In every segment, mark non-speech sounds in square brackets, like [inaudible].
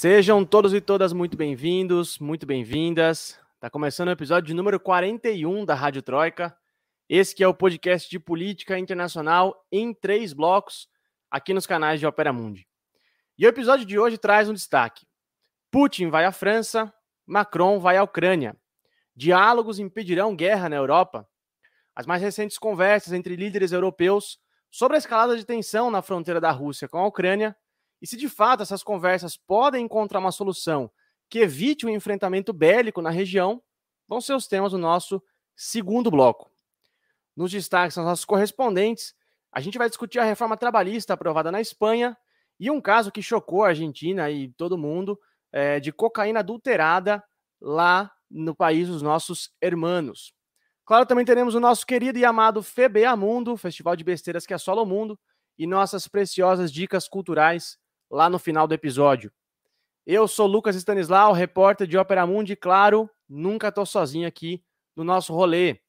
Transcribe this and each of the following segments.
Sejam todos e todas muito bem-vindos, muito bem-vindas. Está começando o episódio número 41 da Rádio Troika. Esse que é o podcast de política internacional em três blocos, aqui nos canais de Opera Mundi. E o episódio de hoje traz um destaque. Putin vai à França, Macron vai à Ucrânia. Diálogos impedirão guerra na Europa. As mais recentes conversas entre líderes europeus sobre a escalada de tensão na fronteira da Rússia com a Ucrânia e se de fato essas conversas podem encontrar uma solução que evite o um enfrentamento bélico na região, vão ser os temas do nosso segundo bloco. Nos destaques dos nossos correspondentes, a gente vai discutir a reforma trabalhista aprovada na Espanha e um caso que chocou a Argentina e todo mundo é, de cocaína adulterada lá no país dos nossos hermanos. Claro, também teremos o nosso querido e amado FBA Mundo, festival de besteiras que assola o mundo, e nossas preciosas dicas culturais lá no final do episódio. Eu sou Lucas Stanislau, repórter de Ópera Mundi, claro, nunca estou sozinho aqui no nosso rolê.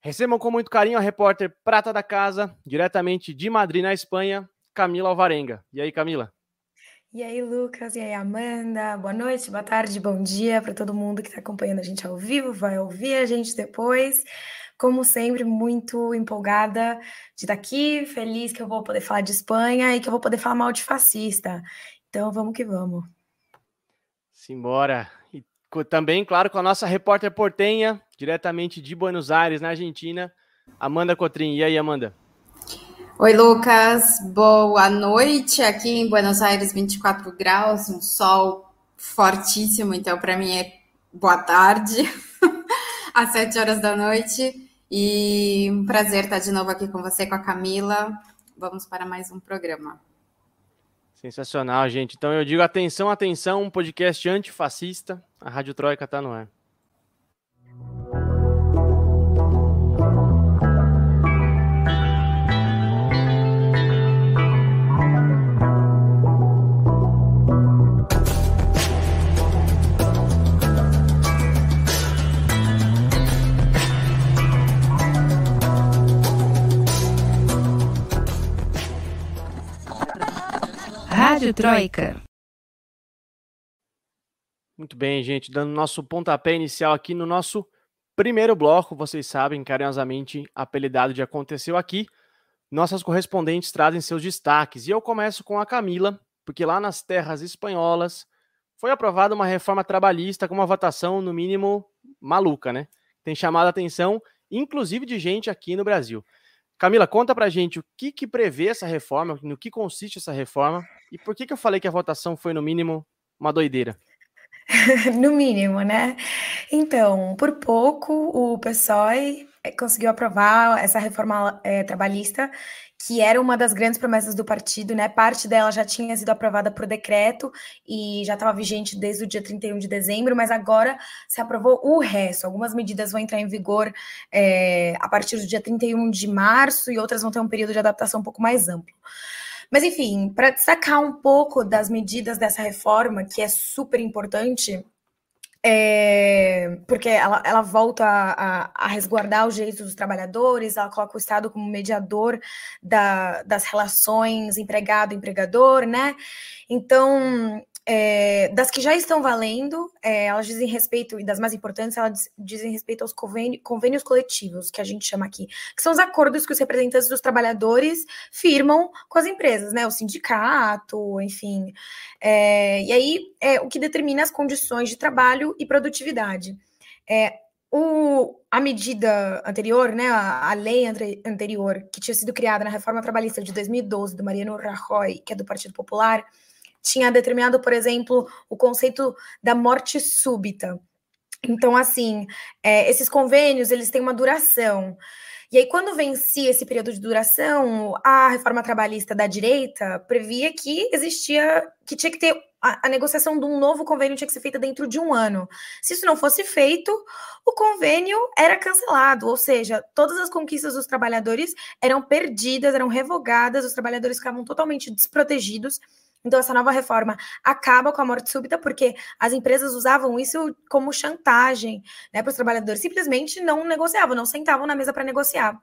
Recebam com muito carinho a repórter prata da casa, diretamente de Madrid, na Espanha, Camila Alvarenga. E aí, Camila? E aí, Lucas, e aí, Amanda, boa noite, boa tarde, bom dia para todo mundo que está acompanhando a gente ao vivo, vai ouvir a gente depois. Como sempre, muito empolgada de estar aqui, feliz que eu vou poder falar de Espanha e que eu vou poder falar mal de fascista. Então, vamos que vamos. Simbora. E também, claro, com a nossa repórter portenha, diretamente de Buenos Aires, na Argentina, Amanda Cotrim. E aí, Amanda? Oi, Lucas. Boa noite. Aqui em Buenos Aires, 24 graus, um sol fortíssimo. Então, para mim é boa tarde, [laughs] às 7 horas da noite. E um prazer estar de novo aqui com você, com a Camila. Vamos para mais um programa. Sensacional, gente. Então eu digo atenção, atenção, um podcast antifascista. A Rádio Troika está no ar. Troika. Muito bem, gente, dando nosso pontapé inicial aqui no nosso primeiro bloco, vocês sabem, carinhosamente apelidado de Aconteceu Aqui, nossas correspondentes trazem seus destaques. E eu começo com a Camila, porque lá nas terras espanholas foi aprovada uma reforma trabalhista com uma votação, no mínimo, maluca, né? Tem chamado a atenção, inclusive de gente aqui no Brasil. Camila, conta pra gente o que, que prevê essa reforma, no que consiste essa reforma e por que, que eu falei que a votação foi, no mínimo, uma doideira. [laughs] no mínimo, né? Então, por pouco, o PSOE eh, conseguiu aprovar essa reforma é, trabalhista que era uma das grandes promessas do partido, né? Parte dela já tinha sido aprovada por decreto e já estava vigente desde o dia 31 de dezembro, mas agora se aprovou o resto. Algumas medidas vão entrar em vigor é, a partir do dia 31 de março e outras vão ter um período de adaptação um pouco mais amplo. Mas, enfim, para destacar um pouco das medidas dessa reforma, que é super importante, é, porque ela, ela volta a, a, resguardar os direitos dos trabalhadores, ela coloca o Estado como mediador da, das relações empregado-empregador, né? Então, é, das que já estão valendo, é, elas dizem respeito, e das mais importantes, elas dizem respeito aos convênios, convênios coletivos, que a gente chama aqui, que são os acordos que os representantes dos trabalhadores firmam com as empresas, né? O sindicato, enfim. É, e aí, é o que determina as condições de trabalho e produtividade. É, o, a medida anterior, né, a, a lei anterior, que tinha sido criada na reforma trabalhista de 2012, do Mariano Rajoy, que é do Partido Popular, tinha determinado, por exemplo, o conceito da morte súbita. Então, assim, é, esses convênios, eles têm uma duração. E aí, quando vencia esse período de duração, a reforma trabalhista da direita previa que existia, que tinha que ter a, a, negociação de um novo convênio tinha que ser feita dentro de um ano. Se isso não fosse feito, o convênio era cancelado, ou seja, todas as conquistas dos trabalhadores eram perdidas, eram revogadas, os trabalhadores ficavam totalmente desprotegidos. Então, essa nova reforma acaba com a morte súbita, porque as empresas usavam isso como chantagem né, para os trabalhadores. Simplesmente não negociavam, não sentavam na mesa para negociar.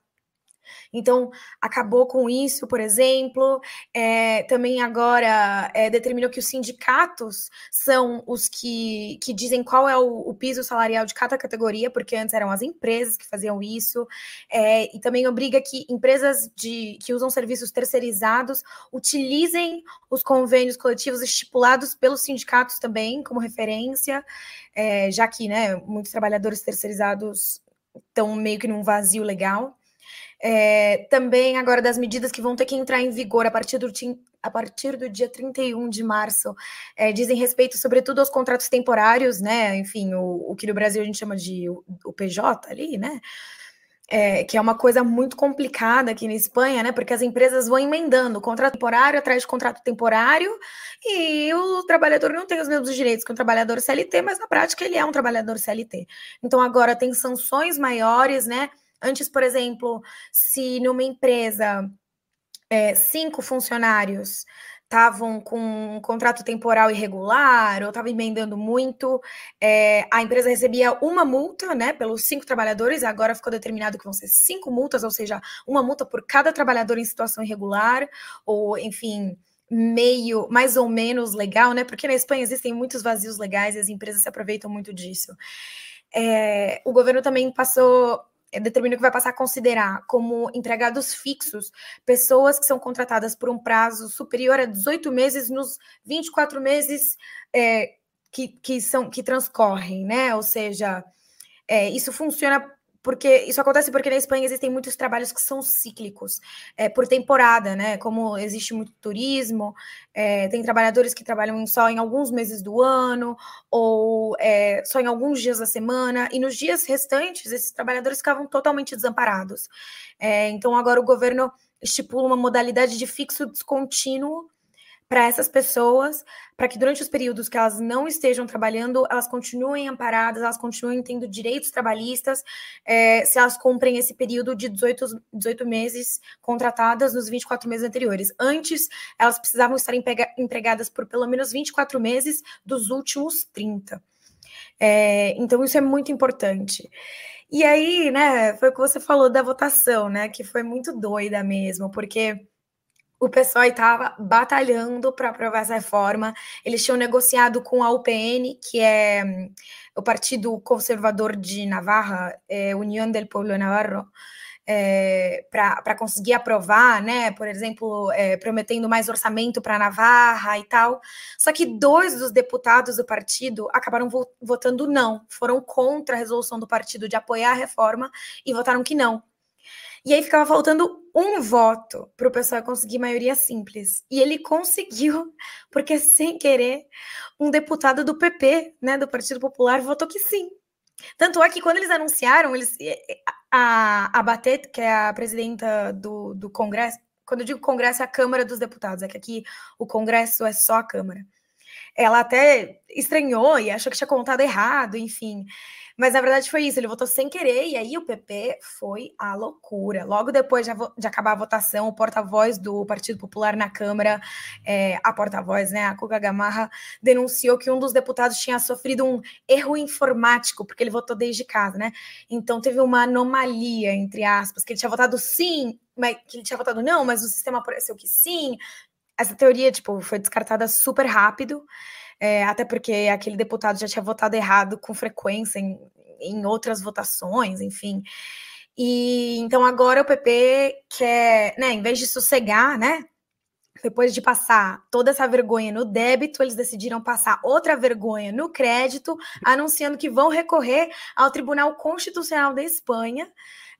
Então, acabou com isso, por exemplo. É, também agora é, determinou que os sindicatos são os que, que dizem qual é o, o, piso salarial de cada categoria, porque antes eram as empresas que faziam isso. É, e também obriga que empresas de, que usam serviços terceirizados utilizem os convênios coletivos estipulados pelos sindicatos também como referência, é, já que né, muitos trabalhadores terceirizados estão meio que num vazio legal. É, também agora das medidas que vão ter que entrar em vigor a partir do, a partir do dia 31 de março, é, dizem respeito, sobretudo, aos contratos temporários, né? Enfim, o, o que no Brasil a gente chama de o, o PJ ali, né? É, que é uma coisa muito complicada aqui na Espanha, né? Porque as empresas vão emendando contrato temporário atrás de contrato temporário e o trabalhador não tem os mesmos direitos que um trabalhador CLT, mas na prática ele é um trabalhador CLT. Então agora tem sanções maiores, né? Antes, por exemplo, se numa empresa é, cinco funcionários estavam com um contrato temporal irregular ou estavam emendando muito, é, a empresa recebia uma multa, né, pelos cinco trabalhadores, agora ficou determinado que vão ser cinco multas, ou seja, uma multa por cada trabalhador em situação irregular, ou, enfim, meio, mais ou menos legal, né, porque na Espanha existem muitos vazios legais e as empresas se aproveitam muito disso. É, o governo também passou determina que vai passar a considerar como empregados fixos pessoas que são contratadas por um prazo superior a 18 meses nos 24 meses é, que, que, são, que transcorrem, né? Ou seja, é, isso funciona porque isso acontece porque na Espanha existem muitos trabalhos que são cíclicos, é, por temporada, né? Como existe muito turismo, é, tem trabalhadores que trabalham só em alguns meses do ano, ou é, só em alguns dias da semana, e nos dias restantes, esses trabalhadores ficavam totalmente desamparados. É, então, agora o governo estipula uma modalidade de fixo descontínuo para essas pessoas, para que durante os períodos que elas não estejam trabalhando, elas continuem amparadas, elas continuem tendo direitos trabalhistas, é, se elas cumprem esse período de 18, 18 meses contratadas nos 24 meses anteriores. Antes, elas precisavam estar empregadas por pelo menos 24 meses dos últimos 30. É, então, isso é muito importante. E aí, né, foi o que você falou da votação, né, que foi muito doida mesmo, porque o PSOE estava batalhando para aprovar essa reforma. Eles tinham negociado com a UPN, que é hum, o Partido Conservador de Navarra, é, União del Pueblo Navarro, é, para conseguir aprovar, né? Por exemplo, é, prometendo mais orçamento para Navarra e tal. Só que dois dos deputados do partido acabaram vo votando não, foram contra a resolução do partido de apoiar a reforma e votaram que não. E aí ficava faltando um voto para o pessoal conseguir maioria simples. E ele conseguiu, [laughs] porque sem querer, um deputado do PP, né, do Partido Popular, votou que sim. Tanto é que quando eles anunciaram, eles, a, a Batet, que é a presidenta do, do Congresso, quando eu digo Congresso é a Câmara dos Deputados, é que aqui o Congresso é só a Câmara. Ela até estranhou e achou que tinha contado errado, enfim. Mas na verdade foi isso, ele votou sem querer, e aí o PP foi a loucura. Logo depois de, de acabar a votação, o porta-voz do Partido Popular na Câmara, é, a porta-voz, né, a Kuga Gamarra, denunciou que um dos deputados tinha sofrido um erro informático, porque ele votou desde casa, né? Então teve uma anomalia, entre aspas, que ele tinha votado sim, mas que ele tinha votado não, mas o sistema apareceu que sim. Essa teoria, tipo, foi descartada super rápido é, até porque aquele deputado já tinha votado errado com frequência em, em outras votações, enfim. E então agora o PP quer, né, em vez de sossegar, né, depois de passar toda essa vergonha no débito, eles decidiram passar outra vergonha no crédito, anunciando que vão recorrer ao Tribunal Constitucional da Espanha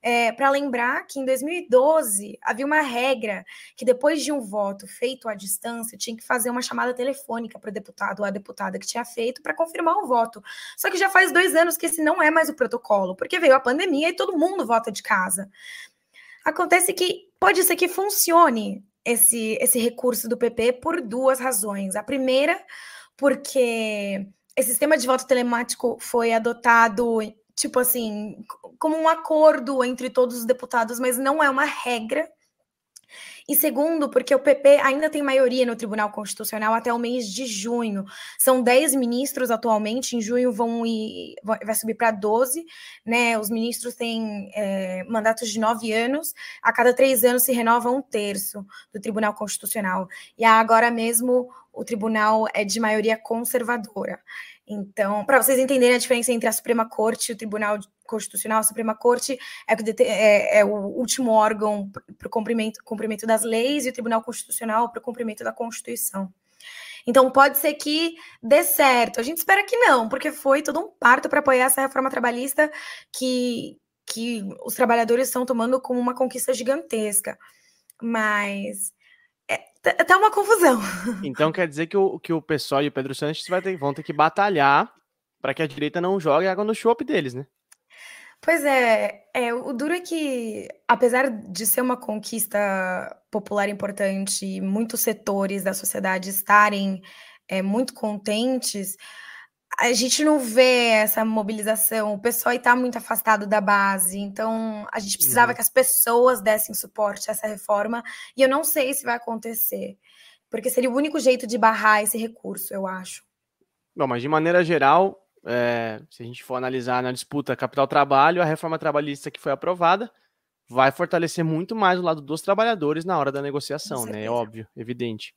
é, para lembrar que em 2012 havia uma regra que depois de um voto feito à distância tinha que fazer uma chamada telefônica para o deputado ou a deputada que tinha feito para confirmar o voto. Só que já faz dois anos que esse não é mais o protocolo, porque veio a pandemia e todo mundo vota de casa. Acontece que pode ser que funcione esse, esse recurso do PP por duas razões. A primeira, porque esse sistema de voto telemático foi adotado tipo assim, como um acordo entre todos os deputados, mas não é uma regra. E segundo, porque o PP ainda tem maioria no Tribunal Constitucional até o mês de junho. São 10 ministros atualmente, em junho vão ir, vai subir para 12, né? Os ministros têm é, mandatos de nove anos, a cada três anos se renova um terço do Tribunal Constitucional. E agora mesmo o tribunal é de maioria conservadora. Então, para vocês entenderem a diferença entre a Suprema Corte e o Tribunal Constitucional, a Suprema Corte é, é, é o último órgão para o cumprimento, cumprimento das leis e o Tribunal Constitucional para o cumprimento da Constituição. Então, pode ser que dê certo. A gente espera que não, porque foi todo um parto para apoiar essa reforma trabalhista que, que os trabalhadores estão tomando como uma conquista gigantesca. Mas Tá, uma confusão. [laughs] Então quer dizer que o, que o pessoal e o Pedro Sanches vai ter, vão ter que batalhar para que a direita não jogue água no chope deles, né? Pois é, é, o duro é que, apesar de ser uma conquista popular importante muitos setores da sociedade estarem é, muito contentes, a gente não vê essa mobilização, o pessoal está muito afastado da base, então a gente precisava uhum. que as pessoas dessem suporte a essa reforma, e eu não sei se vai acontecer, porque seria o único jeito de barrar esse recurso, eu acho. Bom, mas de maneira geral, é, se a gente for analisar na disputa capital-trabalho, a reforma trabalhista que foi aprovada vai fortalecer muito mais o lado dos trabalhadores na hora da negociação, né? É óbvio, evidente.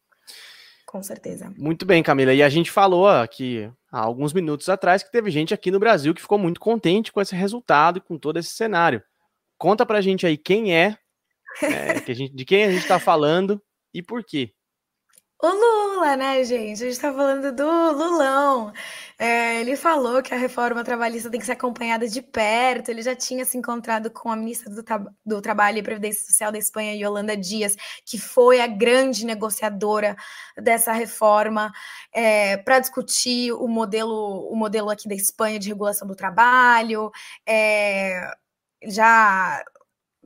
Com certeza. Muito bem, Camila. E a gente falou aqui há alguns minutos atrás que teve gente aqui no Brasil que ficou muito contente com esse resultado e com todo esse cenário. Conta pra gente aí quem é, é que gente, de quem a gente está falando e por quê. O Lula, né, gente? A gente está falando do Lulão. É, ele falou que a reforma trabalhista tem que ser acompanhada de perto. Ele já tinha se encontrado com a ministra do, do Trabalho e Previdência Social da Espanha, Yolanda Dias, que foi a grande negociadora dessa reforma, é, para discutir o modelo, o modelo aqui da Espanha de regulação do trabalho. É, já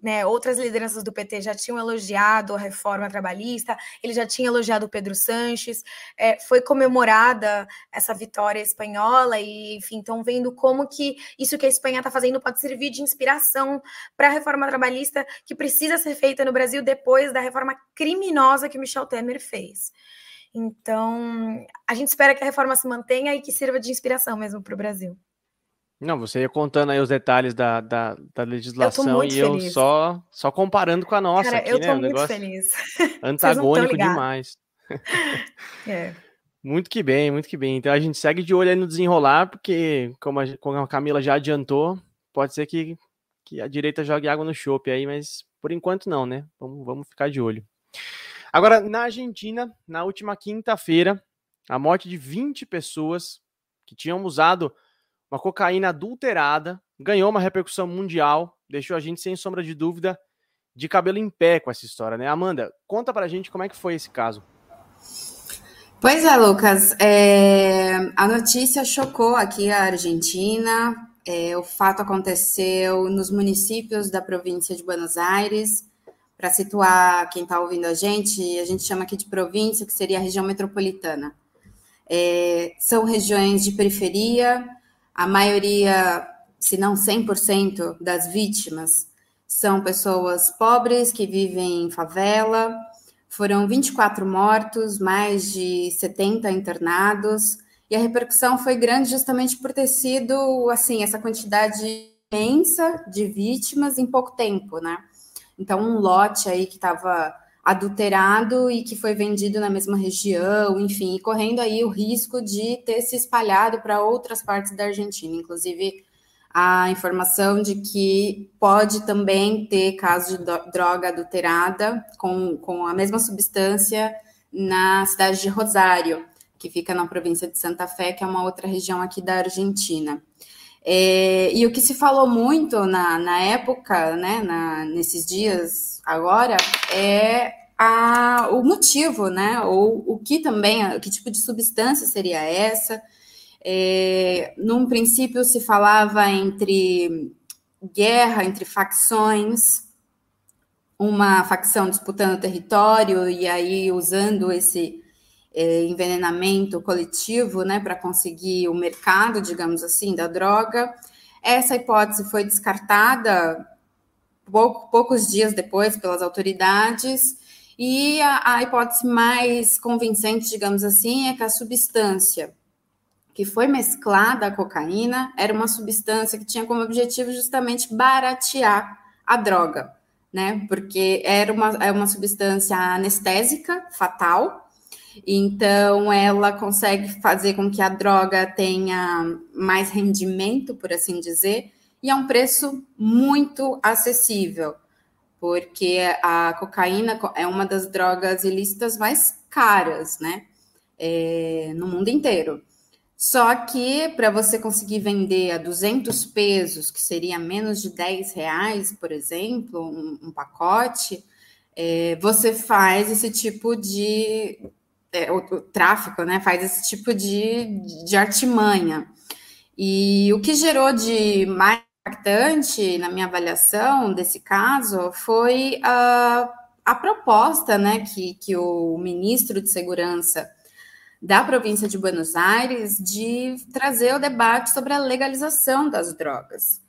né, outras lideranças do PT já tinham elogiado a reforma trabalhista, ele já tinha elogiado o Pedro Sanches, é, foi comemorada essa vitória espanhola e, enfim, estão vendo como que isso que a Espanha está fazendo pode servir de inspiração para a reforma trabalhista que precisa ser feita no Brasil depois da reforma criminosa que Michel Temer fez. Então, a gente espera que a reforma se mantenha e que sirva de inspiração mesmo para o Brasil. Não, você ia contando aí os detalhes da, da, da legislação e eu só, só comparando com a nossa. Cara, aqui, eu tô né? muito feliz. [laughs] Antagônico demais. [laughs] é. Muito que bem, muito que bem. Então a gente segue de olho aí no desenrolar, porque, como a, como a Camila já adiantou, pode ser que, que a direita jogue água no chope aí, mas por enquanto não, né? Vamos, vamos ficar de olho. Agora, na Argentina, na última quinta-feira, a morte de 20 pessoas que tinham usado uma cocaína adulterada, ganhou uma repercussão mundial, deixou a gente sem sombra de dúvida de cabelo em pé com essa história, né? Amanda, conta pra gente como é que foi esse caso. Pois é, Lucas. É... A notícia chocou aqui a Argentina. É, o fato aconteceu nos municípios da província de Buenos Aires. Para situar quem está ouvindo a gente, a gente chama aqui de província, que seria a região metropolitana. É, são regiões de periferia, a maioria, se não 100% das vítimas, são pessoas pobres que vivem em favela. Foram 24 mortos, mais de 70 internados, e a repercussão foi grande justamente por ter sido assim essa quantidade imensa de vítimas em pouco tempo, né? Então um lote aí que estava adulterado e que foi vendido na mesma região, enfim, correndo aí o risco de ter se espalhado para outras partes da Argentina, inclusive a informação de que pode também ter caso de droga adulterada com, com a mesma substância na cidade de Rosário, que fica na província de Santa Fé, que é uma outra região aqui da Argentina. É, e o que se falou muito na, na época, né, na, nesses dias agora, é a, o motivo, né, ou o que também, que tipo de substância seria essa. É, num princípio se falava entre guerra entre facções, uma facção disputando território e aí usando esse é, envenenamento coletivo, né, para conseguir o mercado, digamos assim, da droga. Essa hipótese foi descartada pouco, poucos dias depois pelas autoridades. E a, a hipótese mais convincente, digamos assim, é que a substância que foi mesclada à cocaína era uma substância que tinha como objetivo justamente baratear a droga, né? Porque era uma, é uma substância anestésica fatal, então ela consegue fazer com que a droga tenha mais rendimento, por assim dizer, e é um preço muito acessível, porque a cocaína é uma das drogas ilícitas mais caras, né? É, no mundo inteiro. Só que para você conseguir vender a 200 pesos, que seria menos de 10 reais, por exemplo, um, um pacote, é, você faz esse tipo de. É, o, o, tráfico, né? Faz esse tipo de, de artimanha. E o que gerou de mais impactante na minha avaliação desse caso foi a, a proposta né, que, que o ministro de Segurança da província de Buenos Aires de trazer o debate sobre a legalização das drogas.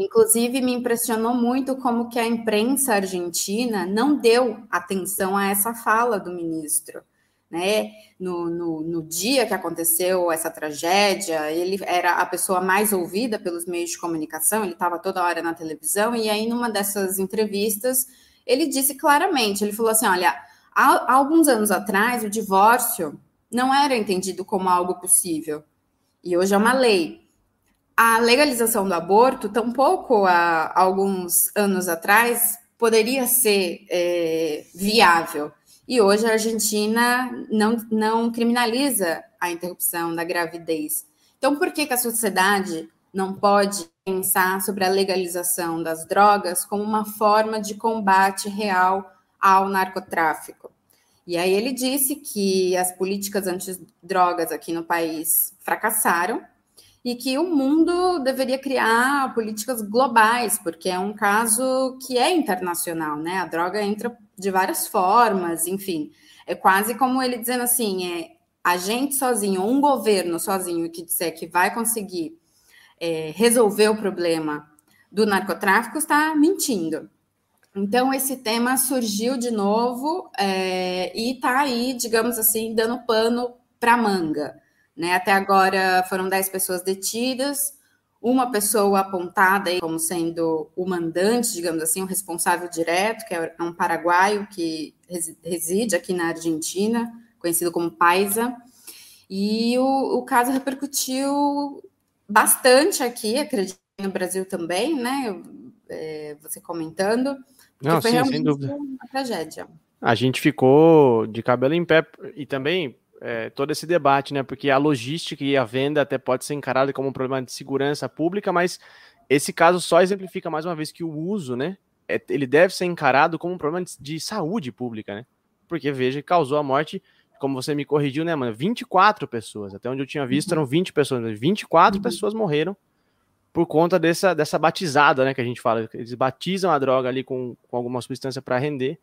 Inclusive, me impressionou muito como que a imprensa argentina não deu atenção a essa fala do ministro. Né? No, no, no, dia que aconteceu essa tragédia, ele era a pessoa mais ouvida pelos meios de comunicação, ele estava toda hora na televisão, e aí, numa dessas entrevistas, ele disse claramente: ele falou assim, olha, há, há alguns anos atrás, o divórcio não era entendido como algo possível. E hoje é uma lei. A legalização do aborto, tampouco há alguns anos atrás, poderia ser é, viável. E hoje a Argentina não, não criminaliza a interrupção da gravidez. Então, por que, que a sociedade não pode pensar sobre a legalização das drogas como uma forma de combate real ao narcotráfico? E aí ele disse que as políticas antidrogas aqui no país fracassaram e que o mundo deveria criar políticas globais, porque é um caso que é internacional, né? A droga entra de várias formas, enfim. É quase como ele dizendo assim: é a gente sozinho, um governo sozinho que disser que vai conseguir é, resolver o problema do narcotráfico está mentindo. Então, esse tema surgiu de novo é, e está aí, digamos assim, dando pano para manga. Né? Até agora foram 10 pessoas detidas, uma pessoa apontada como sendo o mandante, digamos assim, o responsável direto, que é um paraguaio que reside aqui na Argentina, conhecido como Paisa. E o, o caso repercutiu bastante aqui, acredito no Brasil também, né? É, você comentando. Não, foi sim, sem dúvida. uma tragédia. A gente ficou de cabelo em pé e também é, todo esse debate, né? Porque a logística e a venda até pode ser encarada como um problema de segurança pública, mas esse caso só exemplifica mais uma vez que o uso, né? É, ele deve ser encarado como um problema de, de saúde pública, né? Porque veja, causou a morte, como você me corrigiu, né, mano? 24 pessoas. Até onde eu tinha visto eram 20 pessoas. 24 uhum. pessoas morreram por conta dessa, dessa batizada, né, que a gente fala. Eles batizam a droga ali com, com alguma substância para render.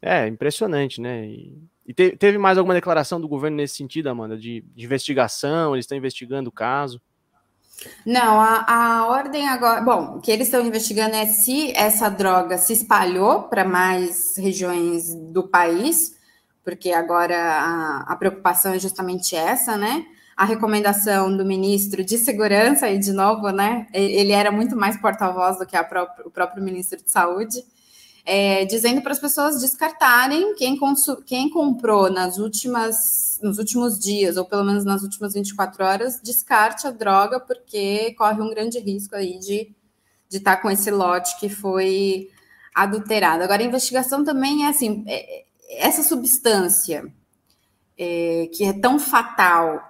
É, impressionante, né? E, e te, teve mais alguma declaração do governo nesse sentido, Amanda, de, de investigação? Eles estão investigando o caso? Não, a, a ordem agora. Bom, o que eles estão investigando é se essa droga se espalhou para mais regiões do país, porque agora a, a preocupação é justamente essa, né? a recomendação do ministro de Segurança, e de novo, né, ele era muito mais porta-voz do que o próprio ministro de Saúde, é, dizendo para as pessoas descartarem quem, quem comprou nas últimas, nos últimos dias, ou pelo menos nas últimas 24 horas, descarte a droga, porque corre um grande risco aí de estar tá com esse lote que foi adulterado. Agora, a investigação também é assim, é, essa substância é, que é tão fatal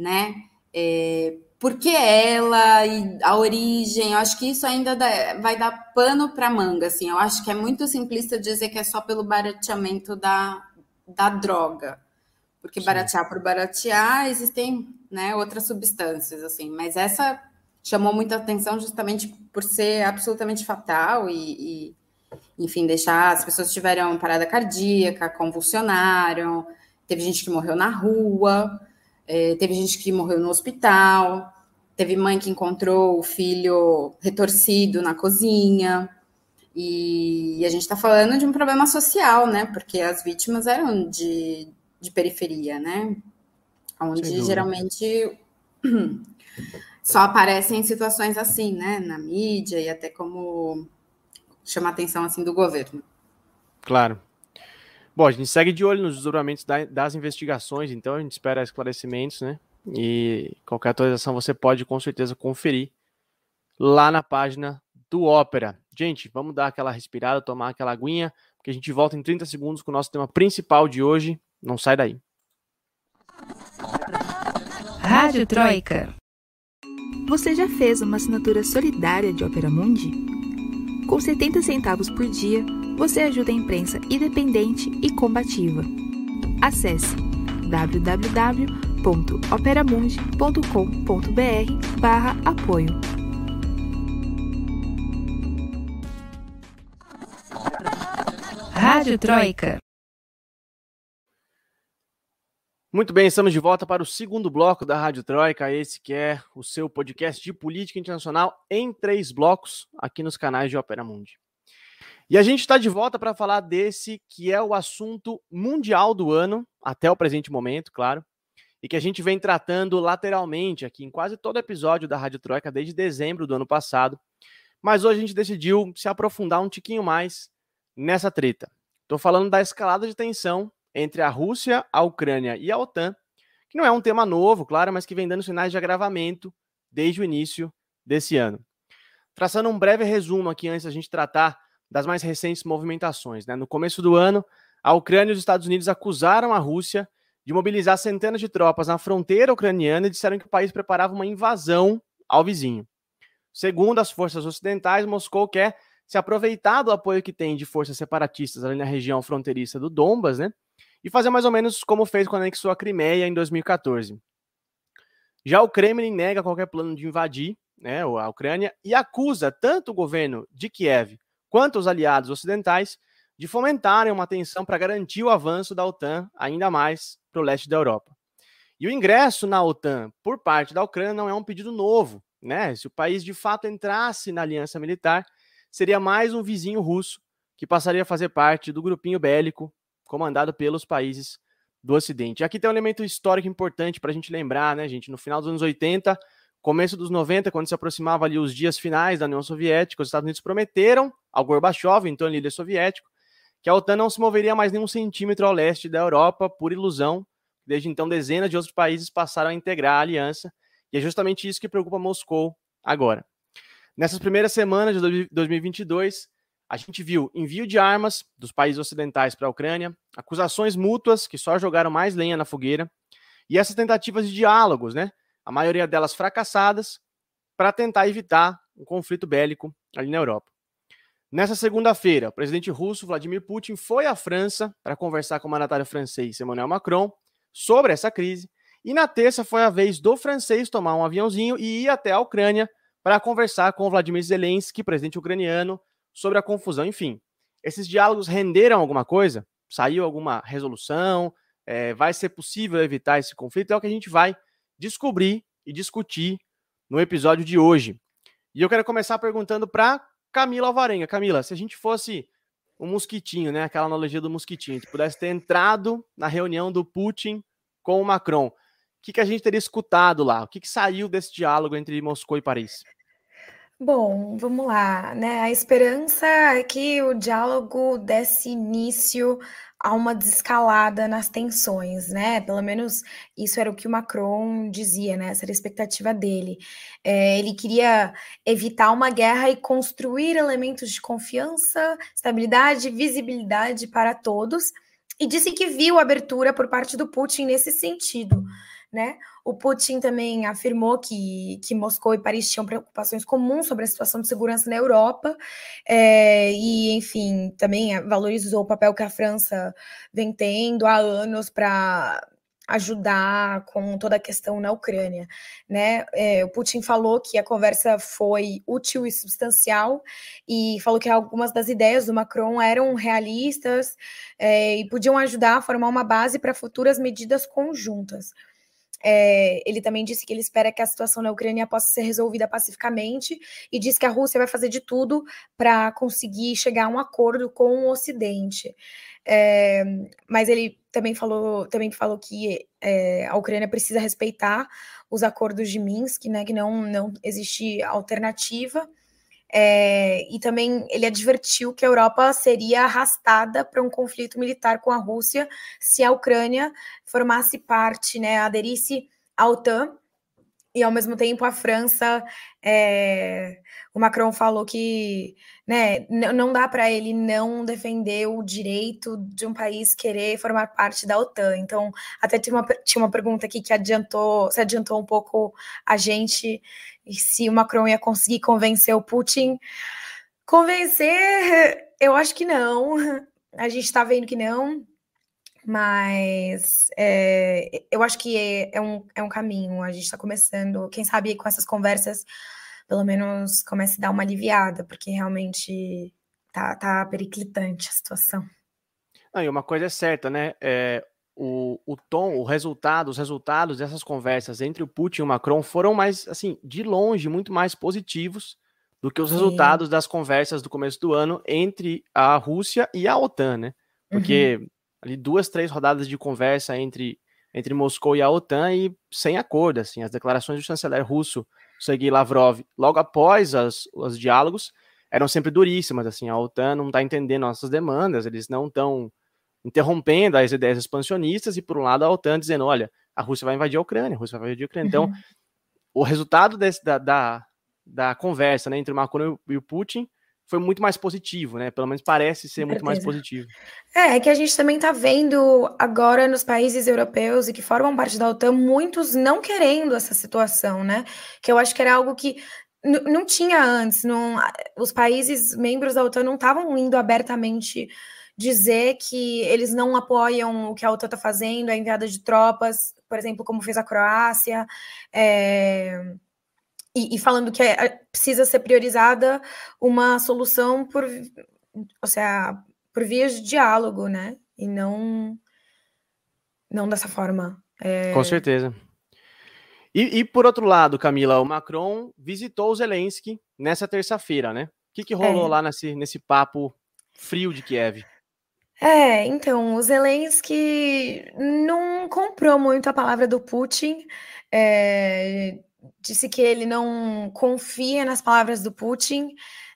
né? É, por que ela e a origem? Eu acho que isso ainda dá, vai dar pano para manga, assim. Eu acho que é muito simplista dizer que é só pelo barateamento da, da droga. Porque Sim. baratear por baratear, existem né, outras substâncias, assim. Mas essa chamou muita atenção justamente por ser absolutamente fatal e, e enfim, deixar as pessoas tiveram parada cardíaca, convulsionaram, teve gente que morreu na rua. É, teve gente que morreu no hospital, teve mãe que encontrou o filho retorcido na cozinha. E a gente está falando de um problema social, né? Porque as vítimas eram de, de periferia, né? Onde geralmente só aparecem situações assim, né? Na mídia e até como chama atenção assim do governo. Claro. Bom, a gente segue de olho nos desdobramentos das investigações, então a gente espera esclarecimentos, né? E qualquer atualização você pode com certeza conferir lá na página do Ópera. Gente, vamos dar aquela respirada, tomar aquela aguinha, porque a gente volta em 30 segundos com o nosso tema principal de hoje. Não sai daí. Rádio Troika. Você já fez uma assinatura solidária de Opera Mundi? Com 70 centavos por dia, você ajuda a imprensa independente e combativa. Acesse www.operamundi.com.br/apoio. Rádio Troika. Muito bem, estamos de volta para o segundo bloco da Rádio Troika, esse que é o seu podcast de política internacional em três blocos aqui nos canais de Opera Mundi. E a gente está de volta para falar desse que é o assunto mundial do ano, até o presente momento, claro, e que a gente vem tratando lateralmente aqui em quase todo episódio da Rádio Troika desde dezembro do ano passado. Mas hoje a gente decidiu se aprofundar um tiquinho mais nessa treta. Estou falando da escalada de tensão entre a Rússia, a Ucrânia e a OTAN, que não é um tema novo, claro, mas que vem dando sinais de agravamento desde o início desse ano. Traçando um breve resumo aqui antes da gente tratar das mais recentes movimentações. Né? No começo do ano, a Ucrânia e os Estados Unidos acusaram a Rússia de mobilizar centenas de tropas na fronteira ucraniana e disseram que o país preparava uma invasão ao vizinho. Segundo as forças ocidentais, Moscou quer se aproveitar do apoio que tem de forças separatistas ali na região fronteiriça do Donbas, né? e fazer mais ou menos como fez quando anexou a Crimeia em 2014. Já o Kremlin nega qualquer plano de invadir né, a Ucrânia e acusa tanto o governo de Kiev quanto os aliados ocidentais de fomentarem uma tensão para garantir o avanço da OTAN ainda mais para o leste da Europa. E o ingresso na OTAN por parte da Ucrânia não é um pedido novo. Né? Se o país de fato entrasse na aliança militar, seria mais um vizinho russo que passaria a fazer parte do grupinho bélico comandado pelos países do Ocidente. Aqui tem um elemento histórico importante para a gente lembrar, né, gente? No final dos anos 80, começo dos 90, quando se aproximava ali os dias finais da União Soviética, os Estados Unidos prometeram ao Gorbachev, então líder soviético, que a OTAN não se moveria mais nem um centímetro ao leste da Europa por ilusão. Desde então, dezenas de outros países passaram a integrar a aliança, e é justamente isso que preocupa Moscou agora. Nessas primeiras semanas de 2022, a gente viu envio de armas dos países ocidentais para a Ucrânia, acusações mútuas que só jogaram mais lenha na fogueira, e essas tentativas de diálogos, né? A maioria delas fracassadas, para tentar evitar um conflito bélico ali na Europa. Nessa segunda-feira, o presidente russo Vladimir Putin foi à França para conversar com o mandatário francês Emmanuel Macron sobre essa crise, e na terça foi a vez do francês tomar um aviãozinho e ir até a Ucrânia para conversar com Vladimir Zelensky, presidente ucraniano, sobre a confusão. Enfim, esses diálogos renderam alguma coisa? Saiu alguma resolução? É, vai ser possível evitar esse conflito? É o que a gente vai descobrir e discutir no episódio de hoje. E eu quero começar perguntando para Camila Alvarenga. Camila, se a gente fosse um mosquitinho, né? Aquela analogia do mosquitinho, que pudesse ter entrado na reunião do Putin com o Macron, o que, que a gente teria escutado lá? O que, que saiu desse diálogo entre Moscou e Paris? Bom, vamos lá, né? A esperança é que o diálogo desse início a uma desescalada nas tensões, né? Pelo menos isso era o que o Macron dizia, né? Essa era a expectativa dele. É, ele queria evitar uma guerra e construir elementos de confiança, estabilidade, visibilidade para todos, e disse que viu abertura por parte do Putin nesse sentido né? O Putin também afirmou que, que Moscou e Paris tinham preocupações comuns sobre a situação de segurança na Europa, é, e, enfim, também valorizou o papel que a França vem tendo há anos para ajudar com toda a questão na Ucrânia, né? É, o Putin falou que a conversa foi útil e substancial e falou que algumas das ideias do Macron eram realistas é, e podiam ajudar a formar uma base para futuras medidas conjuntas. É, ele também disse que ele espera que a situação na Ucrânia possa ser resolvida pacificamente e diz que a Rússia vai fazer de tudo para conseguir chegar a um acordo com o Ocidente. É, mas ele também falou, também falou que é, a Ucrânia precisa respeitar os acordos de Minsk, né, que não, não existe alternativa. É, e também ele advertiu que a Europa seria arrastada para um conflito militar com a Rússia se a Ucrânia formasse parte, né, aderisse à OTAN e ao mesmo tempo a França, é, o Macron falou que né, não dá para ele não defender o direito de um país querer formar parte da OTAN. Então, até tinha uma, tinha uma pergunta aqui que adiantou, se adiantou um pouco a gente, se o Macron ia conseguir convencer o Putin. Convencer, eu acho que não. A gente está vendo que não. Mas é, eu acho que é, é, um, é um caminho. A gente está começando, quem sabe com essas conversas, pelo menos comece a dar uma aliviada, porque realmente tá, tá periclitante a situação. Ah, e uma coisa é certa, né? É, o, o tom, o resultado, os resultados dessas conversas entre o Putin e o Macron foram mais, assim, de longe, muito mais positivos do que os Sim. resultados das conversas do começo do ano entre a Rússia e a OTAN, né? Porque uhum ali duas, três rodadas de conversa entre, entre Moscou e a OTAN e sem acordo, assim, as declarações do chanceler russo Sergei Lavrov logo após as, os diálogos eram sempre duríssimas, assim, a OTAN não está entendendo nossas demandas, eles não estão interrompendo as ideias expansionistas e por um lado a OTAN dizendo, olha, a Rússia vai invadir a Ucrânia, a Rússia vai invadir a Ucrânia. Então, uhum. o resultado desse, da, da, da, conversa né, entre o Macron e o Putin foi muito mais positivo, né? Pelo menos parece ser muito mais positivo. É, é que a gente também está vendo agora nos países europeus e que formam parte da OTAN, muitos não querendo essa situação, né? Que eu acho que era algo que não tinha antes. Não, os países membros da OTAN não estavam indo abertamente dizer que eles não apoiam o que a OTAN está fazendo, a enviada de tropas, por exemplo, como fez a Croácia. É e, e falando que é, precisa ser priorizada uma solução por, ou seja, por vias de diálogo, né? E não, não dessa forma. É... Com certeza. E, e, por outro lado, Camila, o Macron visitou o Zelensky nessa terça-feira, né? O que, que rolou é. lá nesse, nesse papo frio de Kiev? É, então, o Zelensky não comprou muito a palavra do Putin. É, disse que ele não confia nas palavras do Putin,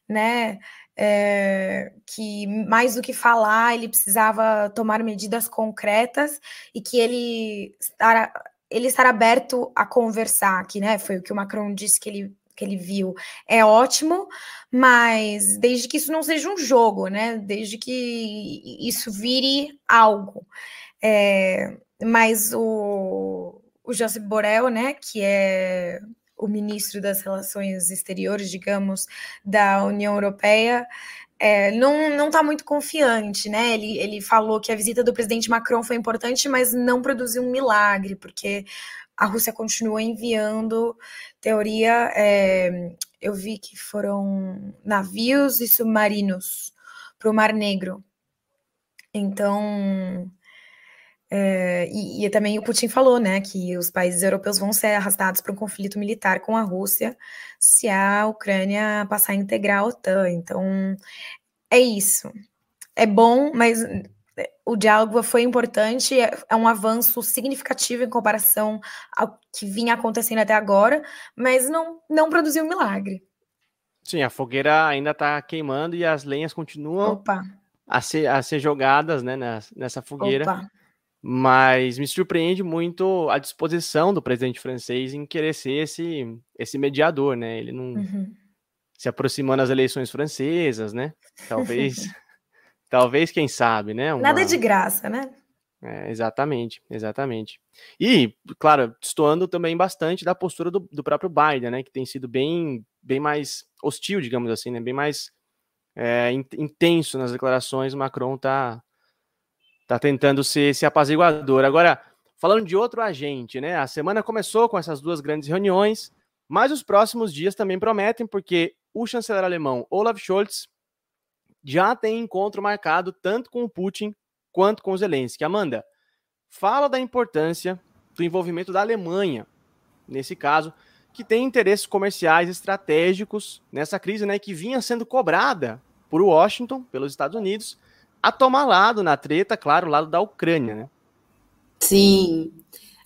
né? É, que mais do que falar, ele precisava tomar medidas concretas e que ele estar, ele estar aberto a conversar aqui, né? Foi o que o Macron disse que ele, que ele viu. É ótimo, mas desde que isso não seja um jogo, né? Desde que isso vire algo. É, mas o, o Josep Borrell, né, que é o ministro das Relações Exteriores, digamos, da União Europeia, é, não está muito confiante, né? Ele, ele falou que a visita do presidente Macron foi importante, mas não produziu um milagre, porque a Rússia continua enviando teoria. É, eu vi que foram navios e submarinos para o Mar Negro. Então, é, e, e, também o Putin falou, né, que os países europeus vão ser arrastados para um conflito militar com a Rússia se a Ucrânia passar a integrar a OTAN. Então, é isso. É bom, mas o diálogo foi importante, é, é um avanço significativo em comparação ao que vinha acontecendo até agora, mas não, não produziu um milagre. Sim, a fogueira ainda está queimando e as lenhas continuam a ser, a ser jogadas né, nessa fogueira. Opa mas me surpreende muito a disposição do presidente francês em querer ser esse, esse mediador, né? Ele não uhum. se aproximando das eleições francesas, né? Talvez, [laughs] talvez, quem sabe, né? Uma... Nada de graça, né? É, exatamente, exatamente. E, claro, destoando também bastante da postura do, do, próprio Biden, né? Que tem sido bem, bem mais hostil, digamos assim, né? Bem mais é, intenso nas declarações. O Macron tá tá tentando ser esse apaziguador. Agora, falando de outro agente, né? A semana começou com essas duas grandes reuniões, mas os próximos dias também prometem, porque o chanceler alemão Olaf Scholz já tem encontro marcado tanto com o Putin quanto com o Zelensky. Amanda, fala da importância do envolvimento da Alemanha, nesse caso, que tem interesses comerciais estratégicos nessa crise, né, que vinha sendo cobrada por Washington, pelos Estados Unidos, a tomar lado na treta, claro, lado da Ucrânia, né? Sim.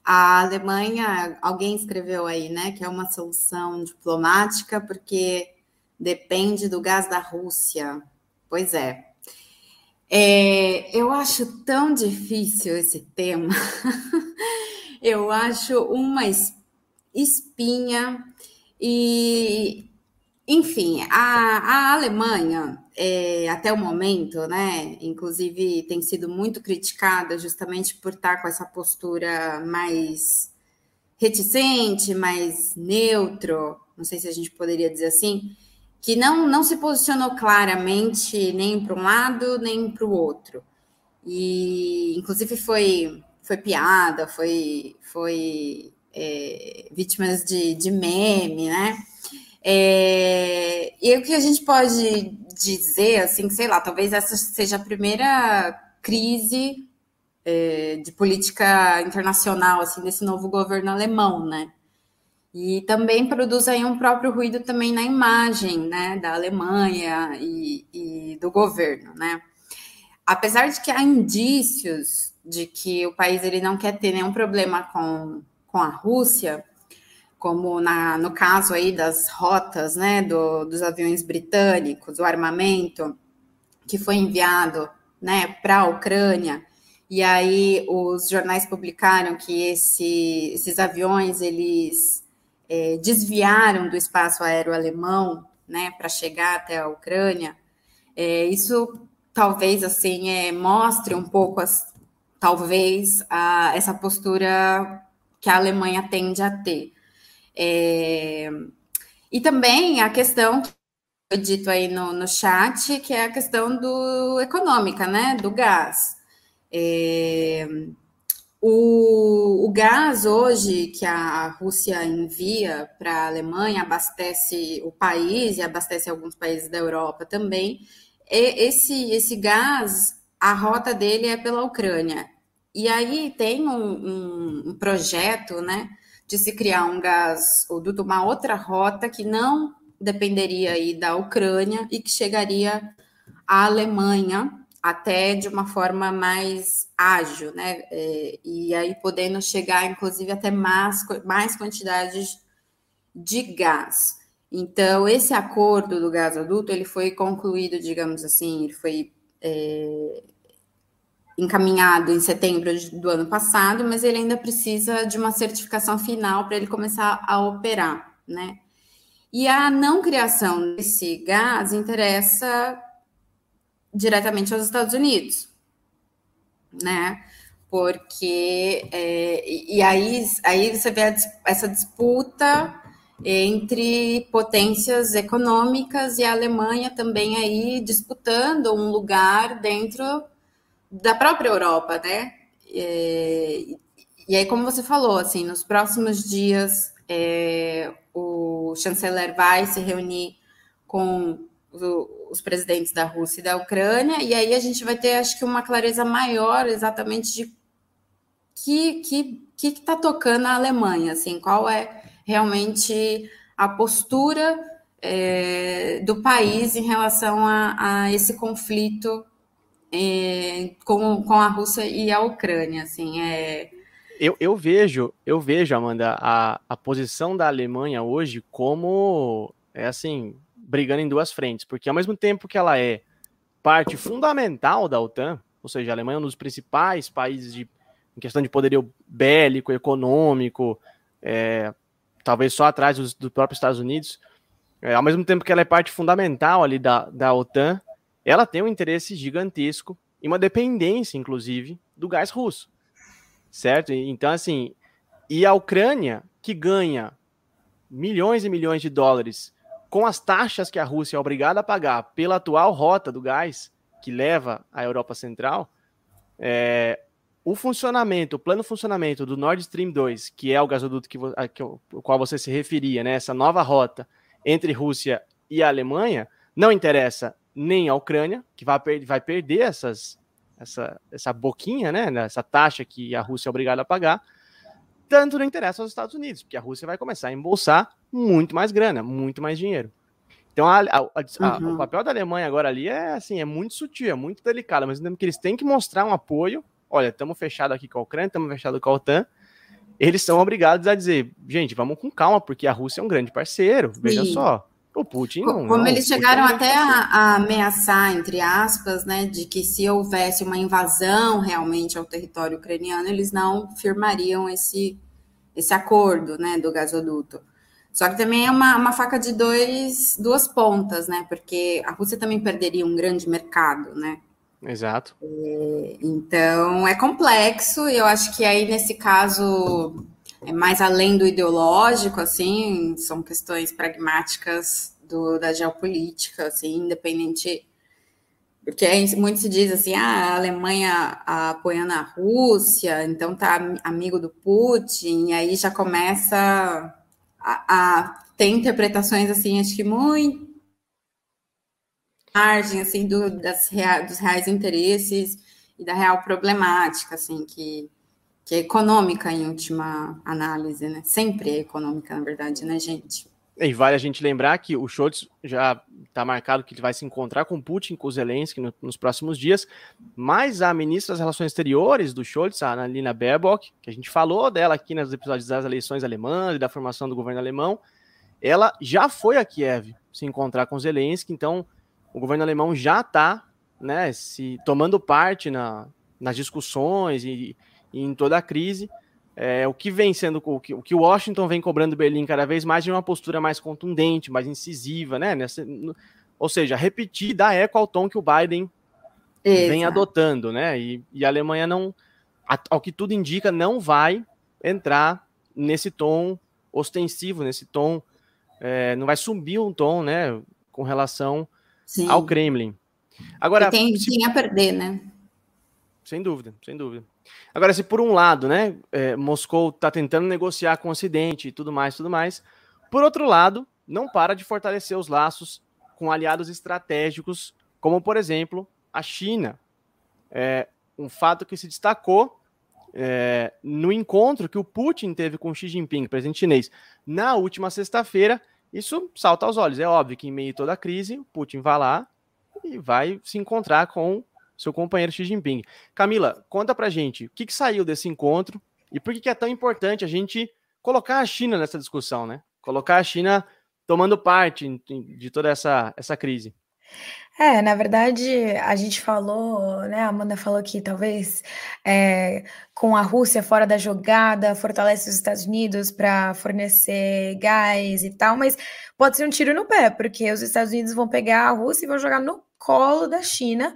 A Alemanha, alguém escreveu aí, né, que é uma solução diplomática porque depende do gás da Rússia. Pois é. é eu acho tão difícil esse tema. [laughs] eu acho uma espinha e, enfim, a, a Alemanha é, até o momento, né? Inclusive tem sido muito criticada justamente por estar com essa postura mais reticente, mais neutro, não sei se a gente poderia dizer assim, que não, não se posicionou claramente nem para um lado nem para o outro. E inclusive foi, foi piada, foi, foi é, vítimas de, de meme, né? É, e o que a gente pode dizer, assim, sei lá, talvez essa seja a primeira crise é, de política internacional, assim, desse novo governo alemão, né? E também produz aí um próprio ruído também na imagem, né, da Alemanha e, e do governo, né? Apesar de que há indícios de que o país ele não quer ter nenhum problema com, com a Rússia, como na, no caso aí das rotas, né, do, dos aviões britânicos, o armamento que foi enviado, né, para a Ucrânia, e aí os jornais publicaram que esse, esses aviões, eles é, desviaram do espaço aéreo alemão, né, para chegar até a Ucrânia, é, isso talvez, assim, é, mostre um pouco, as, talvez, a, essa postura que a Alemanha tende a ter. É, e também a questão que foi dito aí no, no chat, que é a questão do econômica, né? Do gás. É, o, o, gás hoje que a Rússia envia para a Alemanha abastece o país e abastece alguns países da Europa também. E esse, esse gás, a rota dele é pela Ucrânia. E aí tem um, um, um projeto, né? de se criar um gás uma outra rota que não dependeria aí da Ucrânia e que chegaria à Alemanha até de uma forma mais ágil, né? É, e aí podendo chegar, inclusive, até mais, mais quantidades de gás. Então, esse acordo do gasoduto, ele foi concluído, digamos assim, ele foi é, encaminhado em setembro do ano passado, mas ele ainda precisa de uma certificação final para ele começar a operar, né? E a não criação desse gás interessa diretamente aos Estados Unidos, né? Porque é, e aí, aí você vê essa disputa entre potências econômicas e a Alemanha também aí disputando um lugar dentro da própria Europa, né? É, e aí, como você falou, assim, nos próximos dias é, o chanceler vai se reunir com os presidentes da Rússia e da Ucrânia, e aí a gente vai ter, acho que, uma clareza maior exatamente de que que que está tocando a Alemanha, assim, qual é realmente a postura é, do país em relação a, a esse conflito é, com, com a Rússia e a Ucrânia, assim, é... Eu, eu vejo, eu vejo, Amanda, a, a posição da Alemanha hoje como, é assim, brigando em duas frentes, porque ao mesmo tempo que ela é parte fundamental da OTAN, ou seja, a Alemanha é um dos principais países de, em questão de poderio bélico, econômico, é, talvez só atrás dos, do próprio Estados Unidos, é, ao mesmo tempo que ela é parte fundamental ali da, da OTAN, ela tem um interesse gigantesco e uma dependência, inclusive, do gás russo, certo? Então, assim, e a Ucrânia, que ganha milhões e milhões de dólares com as taxas que a Rússia é obrigada a pagar pela atual rota do gás que leva à Europa Central, é, o funcionamento, o plano funcionamento do Nord Stream 2, que é o gasoduto que, a, que, ao qual você se referia, né, essa nova rota entre Rússia e Alemanha, não interessa nem a Ucrânia, que vai, per vai perder essas, essa, essa boquinha, né, essa taxa que a Rússia é obrigada a pagar, tanto não interessa aos Estados Unidos, porque a Rússia vai começar a embolsar muito mais grana, muito mais dinheiro. Então, a, a, a, uhum. o papel da Alemanha agora ali é assim, é muito sutil, é muito delicado, mas que eles têm que mostrar um apoio. Olha, estamos fechados aqui com a Ucrânia, estamos fechados com a OTAN. Eles são obrigados a dizer, gente, vamos com calma, porque a Rússia é um grande parceiro. Sim. Veja só, o Putin não. Como não, eles chegaram até a, a, ameaçar, entre aspas, né, de que se houvesse uma invasão realmente ao território ucraniano, eles não firmariam esse, esse acordo, né, do gasoduto. Só que também é uma, uma faca de dois, duas pontas, né, porque a Rússia também perderia um grande mercado, né. Exato. É, então é complexo, e eu acho que aí nesse caso é mais além do ideológico, assim, são questões pragmáticas do, da geopolítica, assim, independente. Porque muito se diz assim, ah, a Alemanha apoiando a Rússia, então tá amigo do Putin, e aí já começa a, a ter interpretações assim, acho que muito margem assim do, das rea, dos reais interesses e da real problemática, assim, que que é econômica em última análise, né? Sempre é econômica, na verdade, né, gente? E vale a gente lembrar que o Scholz já está marcado que ele vai se encontrar com Putin, com Zelensky no, nos próximos dias, mas a ministra das Relações Exteriores do Scholz, a Annalena Baerbock, que a gente falou dela aqui nos episódios das eleições alemãs e da formação do governo alemão, ela já foi a Kiev se encontrar com Zelensky, então o governo alemão já está né, se tomando parte na, nas discussões e, e em toda a crise. É, o que vem sendo o que, o que Washington vem cobrando Berlim cada vez mais de uma postura mais contundente, mais incisiva, né? Nessa, ou seja, repetir, dar eco ao tom que o Biden Exato. vem adotando, né? E, e, a Alemanha não, ao que tudo indica, não vai entrar nesse tom ostensivo, nesse tom, é, não vai subir um tom, né? Com relação Sim. ao Kremlin. Agora, e tem, se... tem a perder, né? Sem dúvida, sem dúvida. Agora, se por um lado, né, é, Moscou está tentando negociar com o Ocidente e tudo mais, tudo mais, por outro lado, não para de fortalecer os laços com aliados estratégicos, como por exemplo a China. É um fato que se destacou é, no encontro que o Putin teve com Xi Jinping, presidente chinês, na última sexta-feira. Isso salta aos olhos. É óbvio que em meio a toda a crise, Putin vai lá e vai se encontrar com seu companheiro Xi Jinping. Camila, conta pra gente o que, que saiu desse encontro e por que, que é tão importante a gente colocar a China nessa discussão, né? Colocar a China tomando parte de toda essa, essa crise. É, na verdade, a gente falou, né? A Amanda falou que talvez é, com a Rússia fora da jogada, fortalece os Estados Unidos para fornecer gás e tal, mas pode ser um tiro no pé, porque os Estados Unidos vão pegar a Rússia e vão jogar no colo da China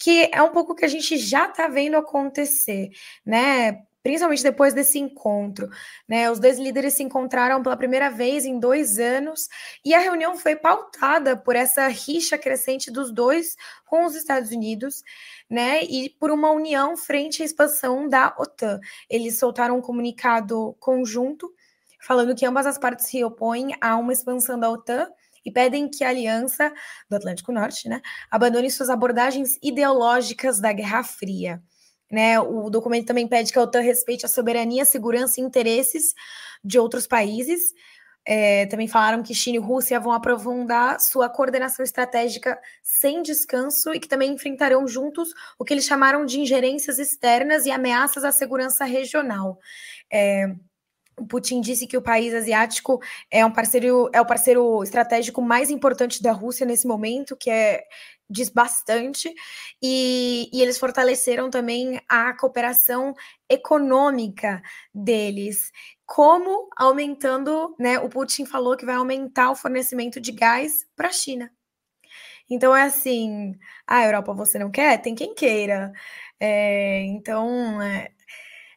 que é um pouco que a gente já está vendo acontecer, né? Principalmente depois desse encontro, né? Os dois líderes se encontraram pela primeira vez em dois anos e a reunião foi pautada por essa rixa crescente dos dois com os Estados Unidos, né? E por uma união frente à expansão da OTAN. Eles soltaram um comunicado conjunto falando que ambas as partes se opõem a uma expansão da OTAN e pedem que a Aliança do Atlântico Norte né, abandone suas abordagens ideológicas da Guerra Fria. Né, o documento também pede que a OTAN respeite a soberania, segurança e interesses de outros países. É, também falaram que China e Rússia vão aprofundar sua coordenação estratégica sem descanso e que também enfrentarão juntos o que eles chamaram de ingerências externas e ameaças à segurança regional. É, o Putin disse que o país asiático é um parceiro, é o parceiro estratégico mais importante da Rússia nesse momento, que é diz bastante, e, e eles fortaleceram também a cooperação econômica deles, como aumentando, né? O Putin falou que vai aumentar o fornecimento de gás para a China. Então é assim, a Europa você não quer? Tem quem queira. É, então é,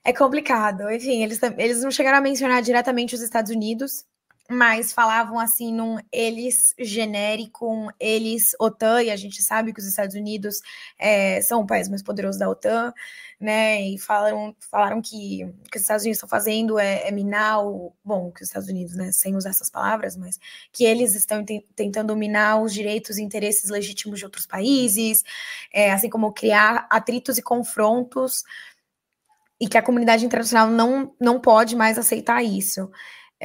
é complicado. Enfim, eles, eles não chegaram a mencionar diretamente os Estados Unidos, mas falavam assim num eles genérico, um eles OTAN, e a gente sabe que os Estados Unidos é, são o país mais poderoso da OTAN, né? E falaram, falaram que o que os Estados Unidos estão fazendo é, é minar o. Bom, que os Estados Unidos, né? Sem usar essas palavras, mas que eles estão tentando minar os direitos e interesses legítimos de outros países, é, assim como criar atritos e confrontos e que a comunidade internacional não, não pode mais aceitar isso.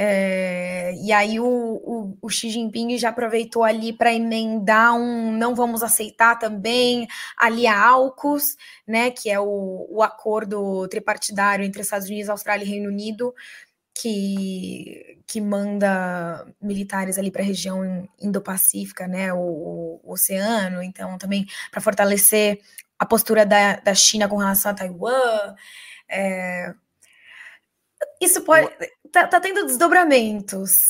É, e aí o, o, o, Xi Jinping já aproveitou ali para emendar um não vamos aceitar também ali a AUKUS, né, que é o, o acordo tripartidário entre Estados Unidos, Austrália e Reino Unido, que, que manda militares ali para a região Indo-Pacífica, né, o, o, oceano, então também para fortalecer a postura da, da China com relação a Taiwan. É, isso pode. Tá, tá, tendo desdobramentos.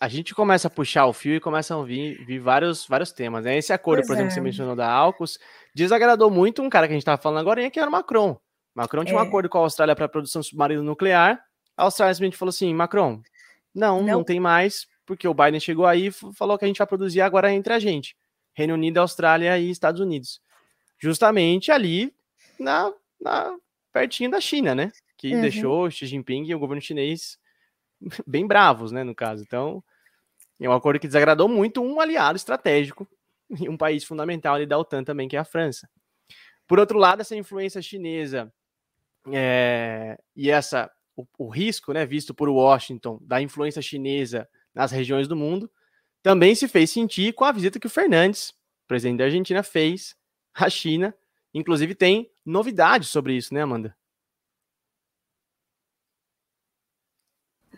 A gente começa a puxar o fio e começam a vir, vir vários, vários temas. Né? Esse acordo, pois por exemplo, é. que você mencionou da Alcos, desagradou muito um cara que a gente estava falando agora, que era o Macron. Macron tinha é. um acordo com a Austrália para produção submarina nuclear. A Austrália simplesmente falou assim: Macron, não, não, não tem mais, porque o Biden chegou aí e falou que a gente vai produzir agora entre a gente. Reino Unido, Austrália e Estados Unidos. Justamente ali na, na pertinho da China, né? que uhum. deixou Xi Jinping e o governo chinês [laughs] bem bravos, né, no caso. Então, é um acordo que desagradou muito um aliado estratégico [laughs] e um país fundamental ali da OTAN também, que é a França. Por outro lado, essa influência chinesa é, e essa o, o, risco, né, visto por Washington da influência chinesa nas regiões do mundo, também se fez sentir com a visita que o Fernandes, presidente da Argentina, fez à China. Inclusive tem novidades sobre isso, né, Amanda?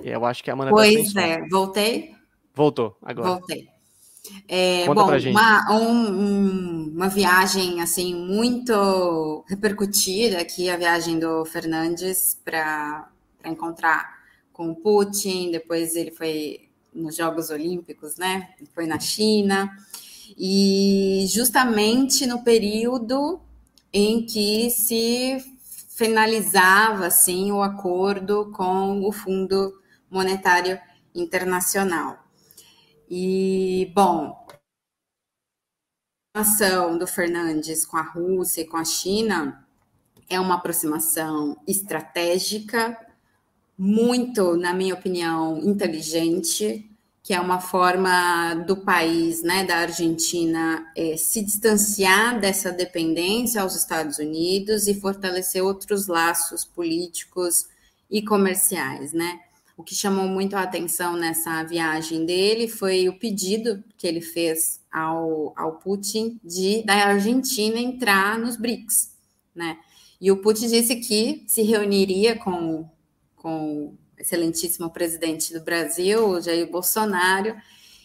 Eu acho que a Amanda tá Pois tá é, voltei? Voltou, agora. Voltei. É, bom, uma, um, uma viagem assim muito repercutida aqui, a viagem do Fernandes para encontrar com o Putin, depois ele foi nos Jogos Olímpicos, né? Foi na China, e justamente no período em que se finalizava assim o acordo com o Fundo Monetário Internacional. E, bom, a aproximação do Fernandes com a Rússia e com a China é uma aproximação estratégica, muito, na minha opinião, inteligente, que é uma forma do país, né, da Argentina, é, se distanciar dessa dependência aos Estados Unidos e fortalecer outros laços políticos e comerciais, né? O que chamou muito a atenção nessa viagem dele foi o pedido que ele fez ao, ao Putin de da Argentina entrar nos BRICS, né? E o Putin disse que se reuniria com, com excelentíssimo presidente do Brasil, Jair Bolsonaro,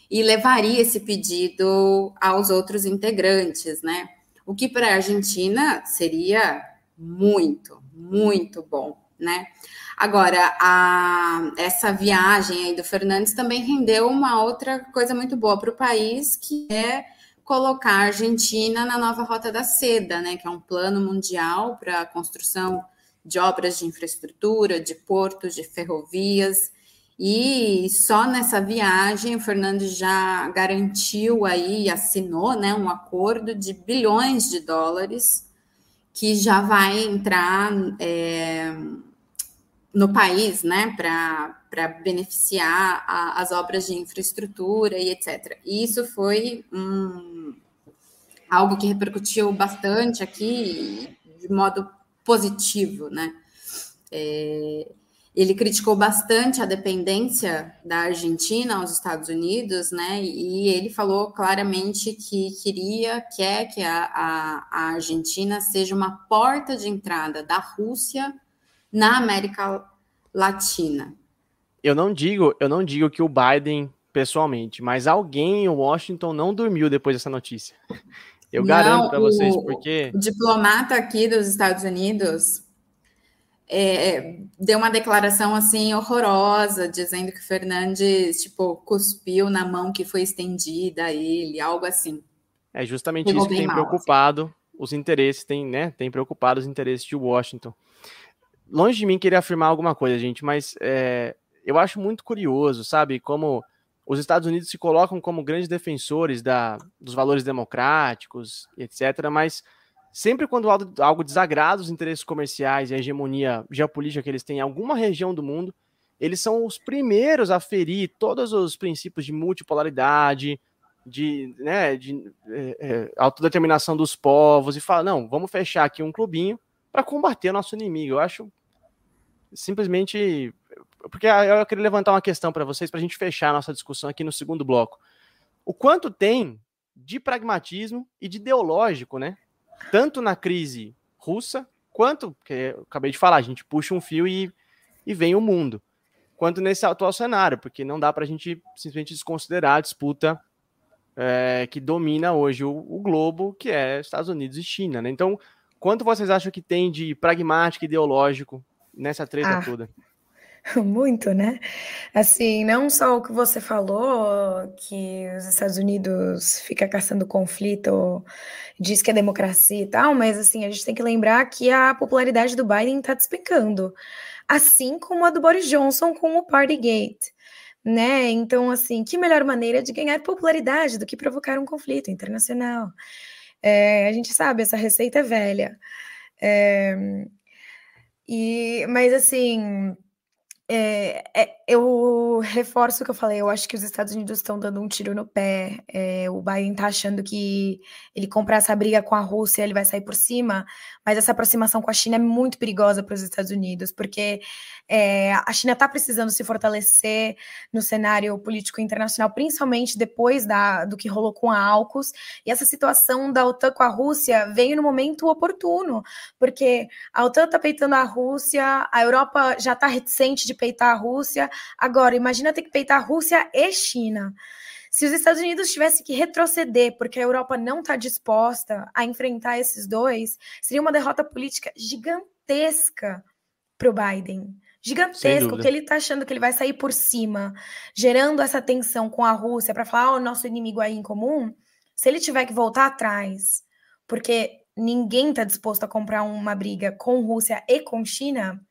e levaria esse pedido aos outros integrantes, né? O que para a Argentina seria muito, muito bom, né? Agora, a, essa viagem aí do Fernandes também rendeu uma outra coisa muito boa para o país, que é colocar a Argentina na nova Rota da Seda, né, que é um plano mundial para a construção de obras de infraestrutura, de portos, de ferrovias. E só nessa viagem o Fernandes já garantiu aí, assinou né, um acordo de bilhões de dólares que já vai entrar. É, no país, né, para beneficiar a, as obras de infraestrutura e etc. E isso foi um, algo que repercutiu bastante aqui de modo positivo, né? É, ele criticou bastante a dependência da Argentina aos Estados Unidos, né? E ele falou claramente que queria, quer que a, a, a Argentina seja uma porta de entrada da Rússia na América Latina. Eu não digo, eu não digo que o Biden pessoalmente, mas alguém em Washington não dormiu depois dessa notícia. Eu garanto para vocês, porque o diplomata aqui dos Estados Unidos é, deu uma declaração assim horrorosa, dizendo que Fernandes tipo cuspiu na mão que foi estendida a ele, algo assim. É justamente isso que tem mal, preocupado assim. os interesses, tem, né? Tem preocupado os interesses de Washington longe de mim querer afirmar alguma coisa, gente, mas é, eu acho muito curioso, sabe, como os Estados Unidos se colocam como grandes defensores da, dos valores democráticos, etc., mas sempre quando algo, algo desagrada os interesses comerciais e a hegemonia geopolítica que eles têm em alguma região do mundo, eles são os primeiros a ferir todos os princípios de multipolaridade, de, né, de é, é, autodeterminação dos povos, e falar, não, vamos fechar aqui um clubinho, para combater o nosso inimigo. Eu acho simplesmente. Porque eu queria levantar uma questão para vocês, para a gente fechar a nossa discussão aqui no segundo bloco. O quanto tem de pragmatismo e de ideológico, né? Tanto na crise russa, quanto, que eu acabei de falar, a gente puxa um fio e, e vem o mundo, quanto nesse atual cenário, porque não dá para a gente simplesmente desconsiderar a disputa é, que domina hoje o, o, globo, que é Estados Unidos e China, né? Então, quanto vocês acham que tem de pragmático e ideológico nessa treta ah, toda? [laughs] Muito, né? Assim, não só o que você falou, que os Estados Unidos fica caçando conflito, diz que é democracia e tal, mas assim, a gente tem que lembrar que a popularidade do Biden está despencando, assim como a do Boris Johnson com o Partygate né? Então, assim, que melhor maneira de ganhar popularidade do que provocar um conflito internacional? É, a gente sabe, essa receita é velha. É, e, mas, assim, é, é, eu reforço o que eu falei, eu acho que os Estados Unidos estão dando um tiro no pé. É, o Biden está achando que ele comprar essa briga com a Rússia, ele vai sair por cima, mas essa aproximação com a China é muito perigosa para os Estados Unidos, porque é, a China está precisando se fortalecer no cenário político internacional, principalmente depois da, do que rolou com a AUKUS, e essa situação da OTAN com a Rússia veio no momento oportuno, porque a OTAN está peitando a Rússia, a Europa já está reticente de peitar a Rússia, agora imagina ter que peitar a Rússia e China. Se os Estados Unidos tivessem que retroceder porque a Europa não está disposta a enfrentar esses dois, seria uma derrota política gigantesca para o Biden. Gigantesca, porque ele está achando que ele vai sair por cima, gerando essa tensão com a Rússia para falar, oh, o nosso inimigo aí em comum. Se ele tiver que voltar atrás, porque ninguém está disposto a comprar uma briga com Rússia e com China,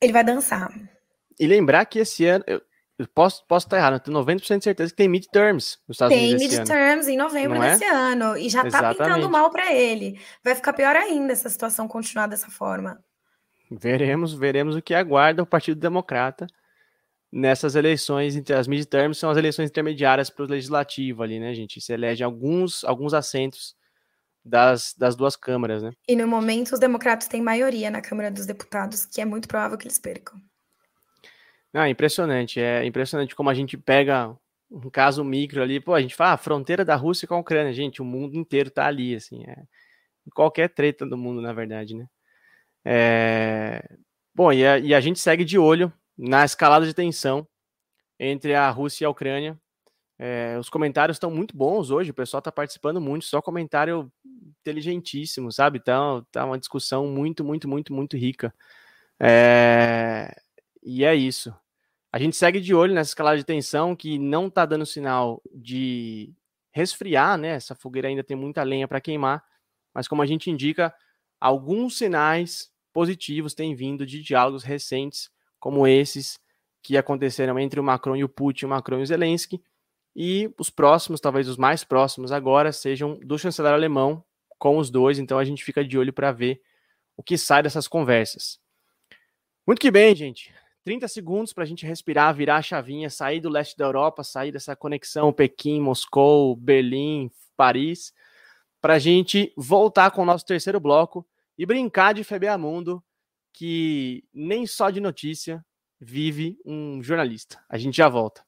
ele vai dançar. E lembrar que esse ano, eu, eu posso, posso estar errado, eu tenho 90% de certeza que tem midterms nos Estados tem Unidos. Tem midterms em novembro Não é? desse é? ano. E já está pintando mal para ele. Vai ficar pior ainda essa situação continuar dessa forma. Veremos, veremos o que aguarda o Partido Democrata nessas eleições entre as midterms são as eleições intermediárias para o legislativo ali, né, gente? Se elege alguns alguns assentos das, das duas câmaras, né? E no momento os democratas têm maioria na Câmara dos Deputados, que é muito provável que eles percam. É impressionante. É impressionante como a gente pega um caso micro ali. Pô, a gente fala, ah, fronteira da Rússia com a Ucrânia. Gente, o mundo inteiro tá ali, assim. É, qualquer treta do mundo, na verdade, né? É... Bom, e a, e a gente segue de olho na escalada de tensão entre a Rússia e a Ucrânia. É, os comentários estão muito bons hoje, o pessoal está participando muito, só comentário inteligentíssimo, sabe? Então, tá uma discussão muito, muito, muito, muito rica. É, e é isso. A gente segue de olho nessa escalada de tensão que não está dando sinal de resfriar, né? Essa fogueira ainda tem muita lenha para queimar, mas como a gente indica, alguns sinais positivos têm vindo de diálogos recentes, como esses que aconteceram entre o Macron e o Putin, o Macron e o Zelensky, e os próximos, talvez os mais próximos agora, sejam do chanceler alemão com os dois, então a gente fica de olho para ver o que sai dessas conversas. Muito que bem, gente. 30 segundos para a gente respirar, virar a chavinha, sair do leste da Europa, sair dessa conexão Pequim, Moscou, Berlim, Paris, para a gente voltar com o nosso terceiro bloco e brincar de FBA Mundo, que nem só de notícia vive um jornalista. A gente já volta.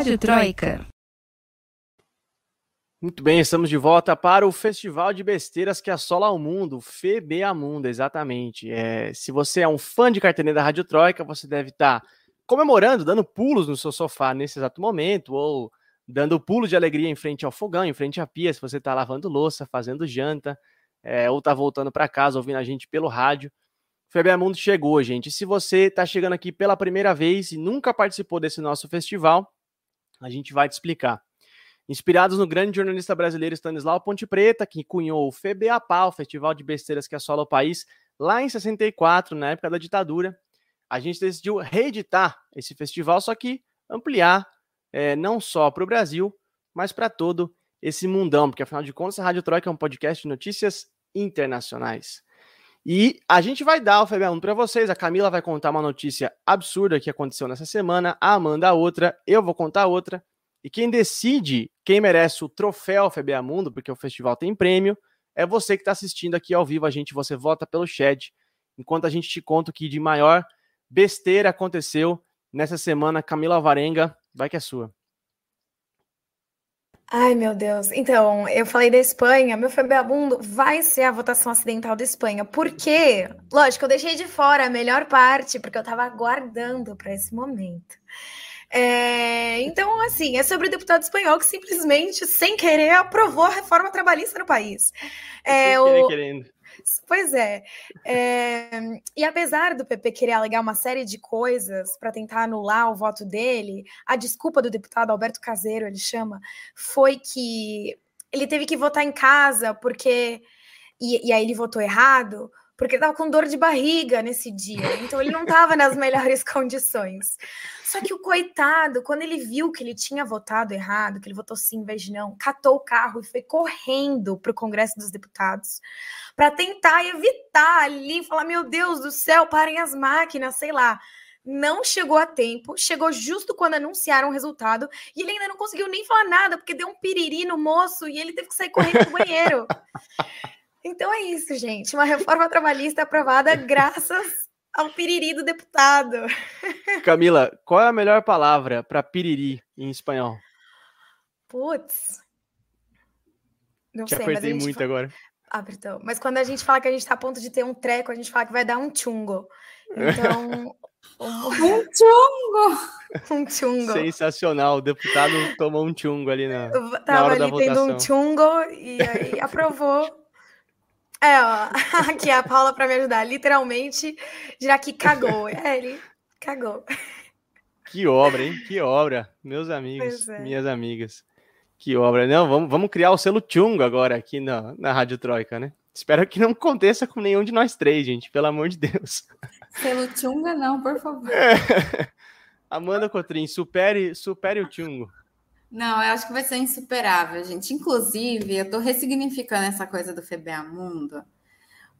Rádio Troika. Muito bem, estamos de volta para o Festival de Besteiras que assola o mundo, FBA Mundo, exatamente. É, se você é um fã de carteirinha da Rádio Troika, você deve estar comemorando, dando pulos no seu sofá nesse exato momento, ou dando pulo de alegria em frente ao fogão, em frente à pia, se você está lavando louça, fazendo janta, é, ou está voltando para casa ouvindo a gente pelo rádio. FBA Mundo chegou, gente. Se você está chegando aqui pela primeira vez e nunca participou desse nosso festival, a gente vai te explicar. inspirados no grande jornalista brasileiro Stanislau Ponte Preta, que cunhou o FEBEAPA, o Festival de Besteiras que assola o país, lá em 64, na época da ditadura. A gente decidiu reeditar esse festival, só que ampliar é, não só para o Brasil, mas para todo esse mundão, porque afinal de contas a Rádio Troika é um podcast de notícias internacionais. E a gente vai dar o FB1 para vocês. A Camila vai contar uma notícia absurda que aconteceu nessa semana, a Amanda outra, eu vou contar outra. E quem decide quem merece o troféu FBA Mundo, porque o festival tem prêmio, é você que está assistindo aqui ao vivo. A gente, você vota pelo chat, enquanto a gente te conta o que de maior besteira aconteceu nessa semana. Camila Varenga, vai que é sua. Ai, meu Deus. Então, eu falei da Espanha, meu febeabundo vai ser a votação acidental da Espanha. Por quê? Lógico, eu deixei de fora a melhor parte, porque eu estava aguardando para esse momento. É, então, assim, é sobre o deputado espanhol que simplesmente, sem querer, aprovou a reforma trabalhista no país. É, sem querer, o... querendo. Pois é. é. E apesar do PP querer alegar uma série de coisas para tentar anular o voto dele, a desculpa do deputado Alberto Caseiro, ele chama, foi que ele teve que votar em casa porque. E, e aí ele votou errado, porque ele estava com dor de barriga nesse dia, então ele não estava nas melhores [laughs] condições. Só que o coitado, quando ele viu que ele tinha votado errado, que ele votou sim em vez de não, catou o carro e foi correndo para o Congresso dos Deputados para tentar evitar ali, falar: meu Deus do céu, parem as máquinas, sei lá. Não chegou a tempo, chegou justo quando anunciaram o resultado e ele ainda não conseguiu nem falar nada, porque deu um piriri no moço e ele teve que sair correndo pro banheiro. [laughs] Então é isso, gente. Uma reforma trabalhista aprovada graças ao piriri do deputado. [laughs] Camila, qual é a melhor palavra para piriri em espanhol? Putz. Não Te sei, apertei muito fala... agora. Apertou. Mas quando a gente fala que a gente está a ponto de ter um treco, a gente fala que vai dar um chungo. Então. [laughs] um... um chungo! [laughs] Um chungo. Sensacional. O deputado tomou um chungo ali na, Tava na hora ali da votação. tendo um chungo e aí aprovou é, ó, [laughs] aqui a Paula para me ajudar. Literalmente, já que cagou. É, ele cagou. Que obra, hein? Que obra. Meus amigos, é. minhas amigas. Que obra. Não, vamos, vamos criar o selo Tchungo agora aqui na, na Rádio Troika, né? Espero que não aconteça com nenhum de nós três, gente, pelo amor de Deus. Selo Tchunga, não, por favor. É. [laughs] Amanda Cotrim, supere, supere o Tchungo. Não, eu acho que vai ser insuperável, gente. Inclusive, eu estou ressignificando essa coisa do FBA Mundo,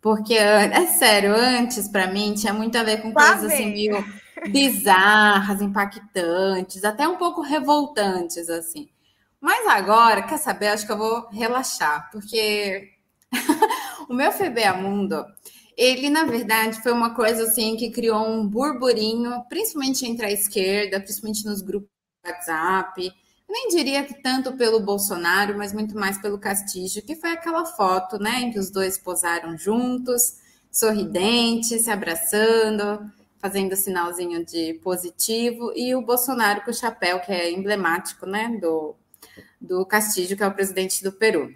porque é sério, antes para mim tinha muito a ver com coisas assim meio bizarras, impactantes, até um pouco revoltantes assim. Mas agora, quer saber? Acho que eu vou relaxar, porque [laughs] o meu FBA Mundo, ele na verdade foi uma coisa assim que criou um burburinho, principalmente entre a esquerda, principalmente nos grupos do WhatsApp nem diria que tanto pelo Bolsonaro, mas muito mais pelo Castilho, que foi aquela foto, né, em que os dois posaram juntos, sorridentes, se abraçando, fazendo sinalzinho de positivo, e o Bolsonaro com o chapéu, que é emblemático, né, do, do Castilho, que é o presidente do Peru.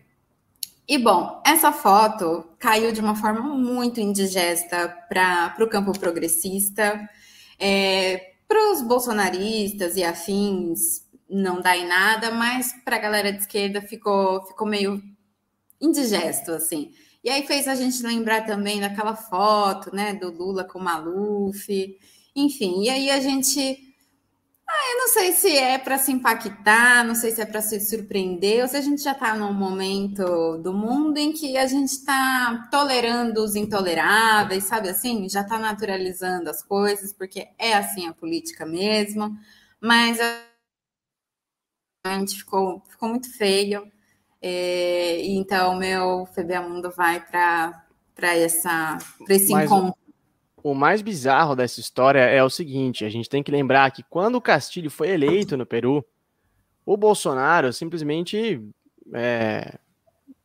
E bom, essa foto caiu de uma forma muito indigesta para o campo progressista, é, para os bolsonaristas e afins, não dá em nada, mas para a galera de esquerda ficou, ficou meio indigesto, assim. E aí fez a gente lembrar também daquela foto, né, do Lula com o Maluf, enfim. E aí a gente. Ah, eu não sei se é para se impactar, não sei se é para se surpreender, ou se a gente já está num momento do mundo em que a gente está tolerando os intoleráveis, sabe assim? Já está naturalizando as coisas, porque é assim a política mesmo. Mas ficou, ficou muito feio. É, então, meu FBA Mundo vai para esse Mas encontro. O, o mais bizarro dessa história é o seguinte: a gente tem que lembrar que quando o Castilho foi eleito no Peru, o Bolsonaro simplesmente. É,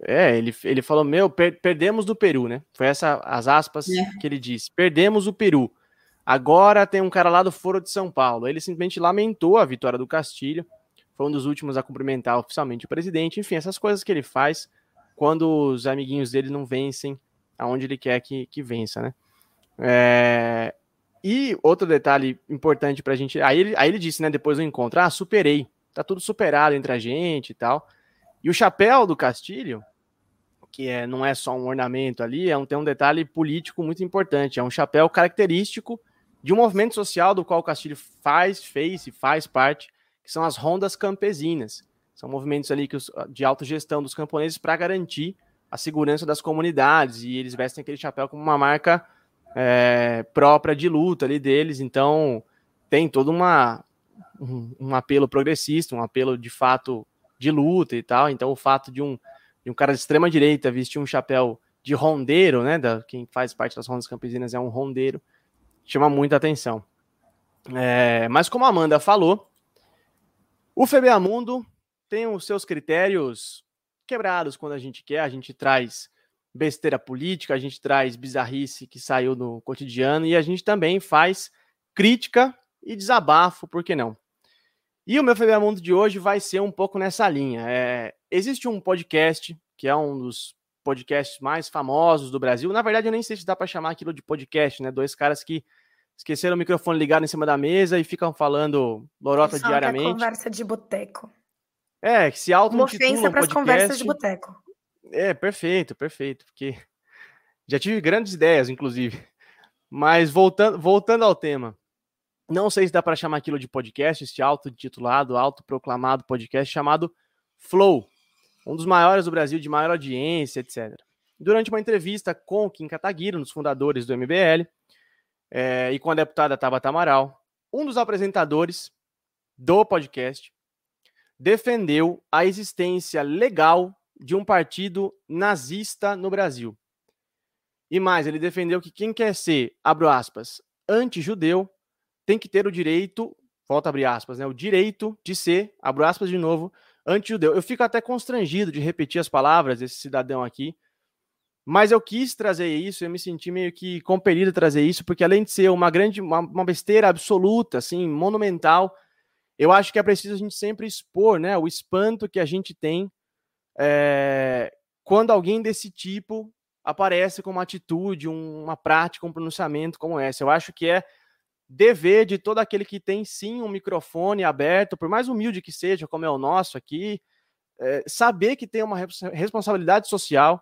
é, ele, ele falou: Meu, per, perdemos do Peru, né? Foi essa as aspas é. que ele disse: Perdemos o Peru. Agora tem um cara lá do Foro de São Paulo. Ele simplesmente lamentou a vitória do Castilho foi um dos últimos a cumprimentar oficialmente o presidente. Enfim, essas coisas que ele faz quando os amiguinhos dele não vencem aonde ele quer que, que vença, né? É... E outro detalhe importante para a gente. Aí ele, aí ele disse, né, depois do encontro: Ah, superei. tá tudo superado entre a gente e tal. E o chapéu do Castilho, que é, não é só um ornamento ali, é um, tem um detalhe político muito importante. É um chapéu característico de um movimento social do qual o Castilho faz, fez e faz parte, que são as rondas campesinas. São movimentos ali que os, de autogestão dos camponeses para garantir a segurança das comunidades. E eles vestem aquele chapéu como uma marca é, própria de luta ali deles. Então tem todo uma, um, um apelo progressista, um apelo de fato de luta e tal. Então o fato de um de um cara de extrema direita vestir um chapéu de rondeiro, né? Da, quem faz parte das rondas campesinas é um rondeiro, chama muita atenção. É, mas como a Amanda falou, o FBA Mundo tem os seus critérios quebrados quando a gente quer, a gente traz besteira política, a gente traz bizarrice que saiu no cotidiano e a gente também faz crítica e desabafo, por que não? E o meu FBA Mundo de hoje vai ser um pouco nessa linha. É, existe um podcast que é um dos podcasts mais famosos do Brasil. Na verdade, eu nem sei se dá para chamar aquilo de podcast, né? Dois caras que esqueceram o microfone ligado em cima da mesa e ficam falando lorota diariamente. Que é conversa de boteco. É, que se auto Uma ofensa para as conversas de boteco. É, perfeito, perfeito. Porque já tive grandes ideias, inclusive. Mas voltando, voltando ao tema. Não sei se dá para chamar aquilo de podcast, esse auto-titulado, autoproclamado podcast chamado Flow, um dos maiores do Brasil, de maior audiência, etc. Durante uma entrevista com Kim Kataguiri, um dos fundadores do MBL, é, e com a deputada Tabata Amaral, um dos apresentadores do podcast defendeu a existência legal de um partido nazista no Brasil. E mais, ele defendeu que quem quer ser, abro aspas, anti-judeu, tem que ter o direito, volta a abrir aspas, né? O direito de ser, abro aspas de novo, anti-judeu. Eu fico até constrangido de repetir as palavras desse cidadão aqui, mas eu quis trazer isso, eu me senti meio que compelido a trazer isso, porque além de ser uma grande, uma, uma besteira absoluta, assim, monumental, eu acho que é preciso a gente sempre expor, né, o espanto que a gente tem é, quando alguém desse tipo aparece com uma atitude, uma prática, um pronunciamento como esse. Eu acho que é dever de todo aquele que tem sim um microfone aberto, por mais humilde que seja, como é o nosso aqui, é, saber que tem uma responsabilidade social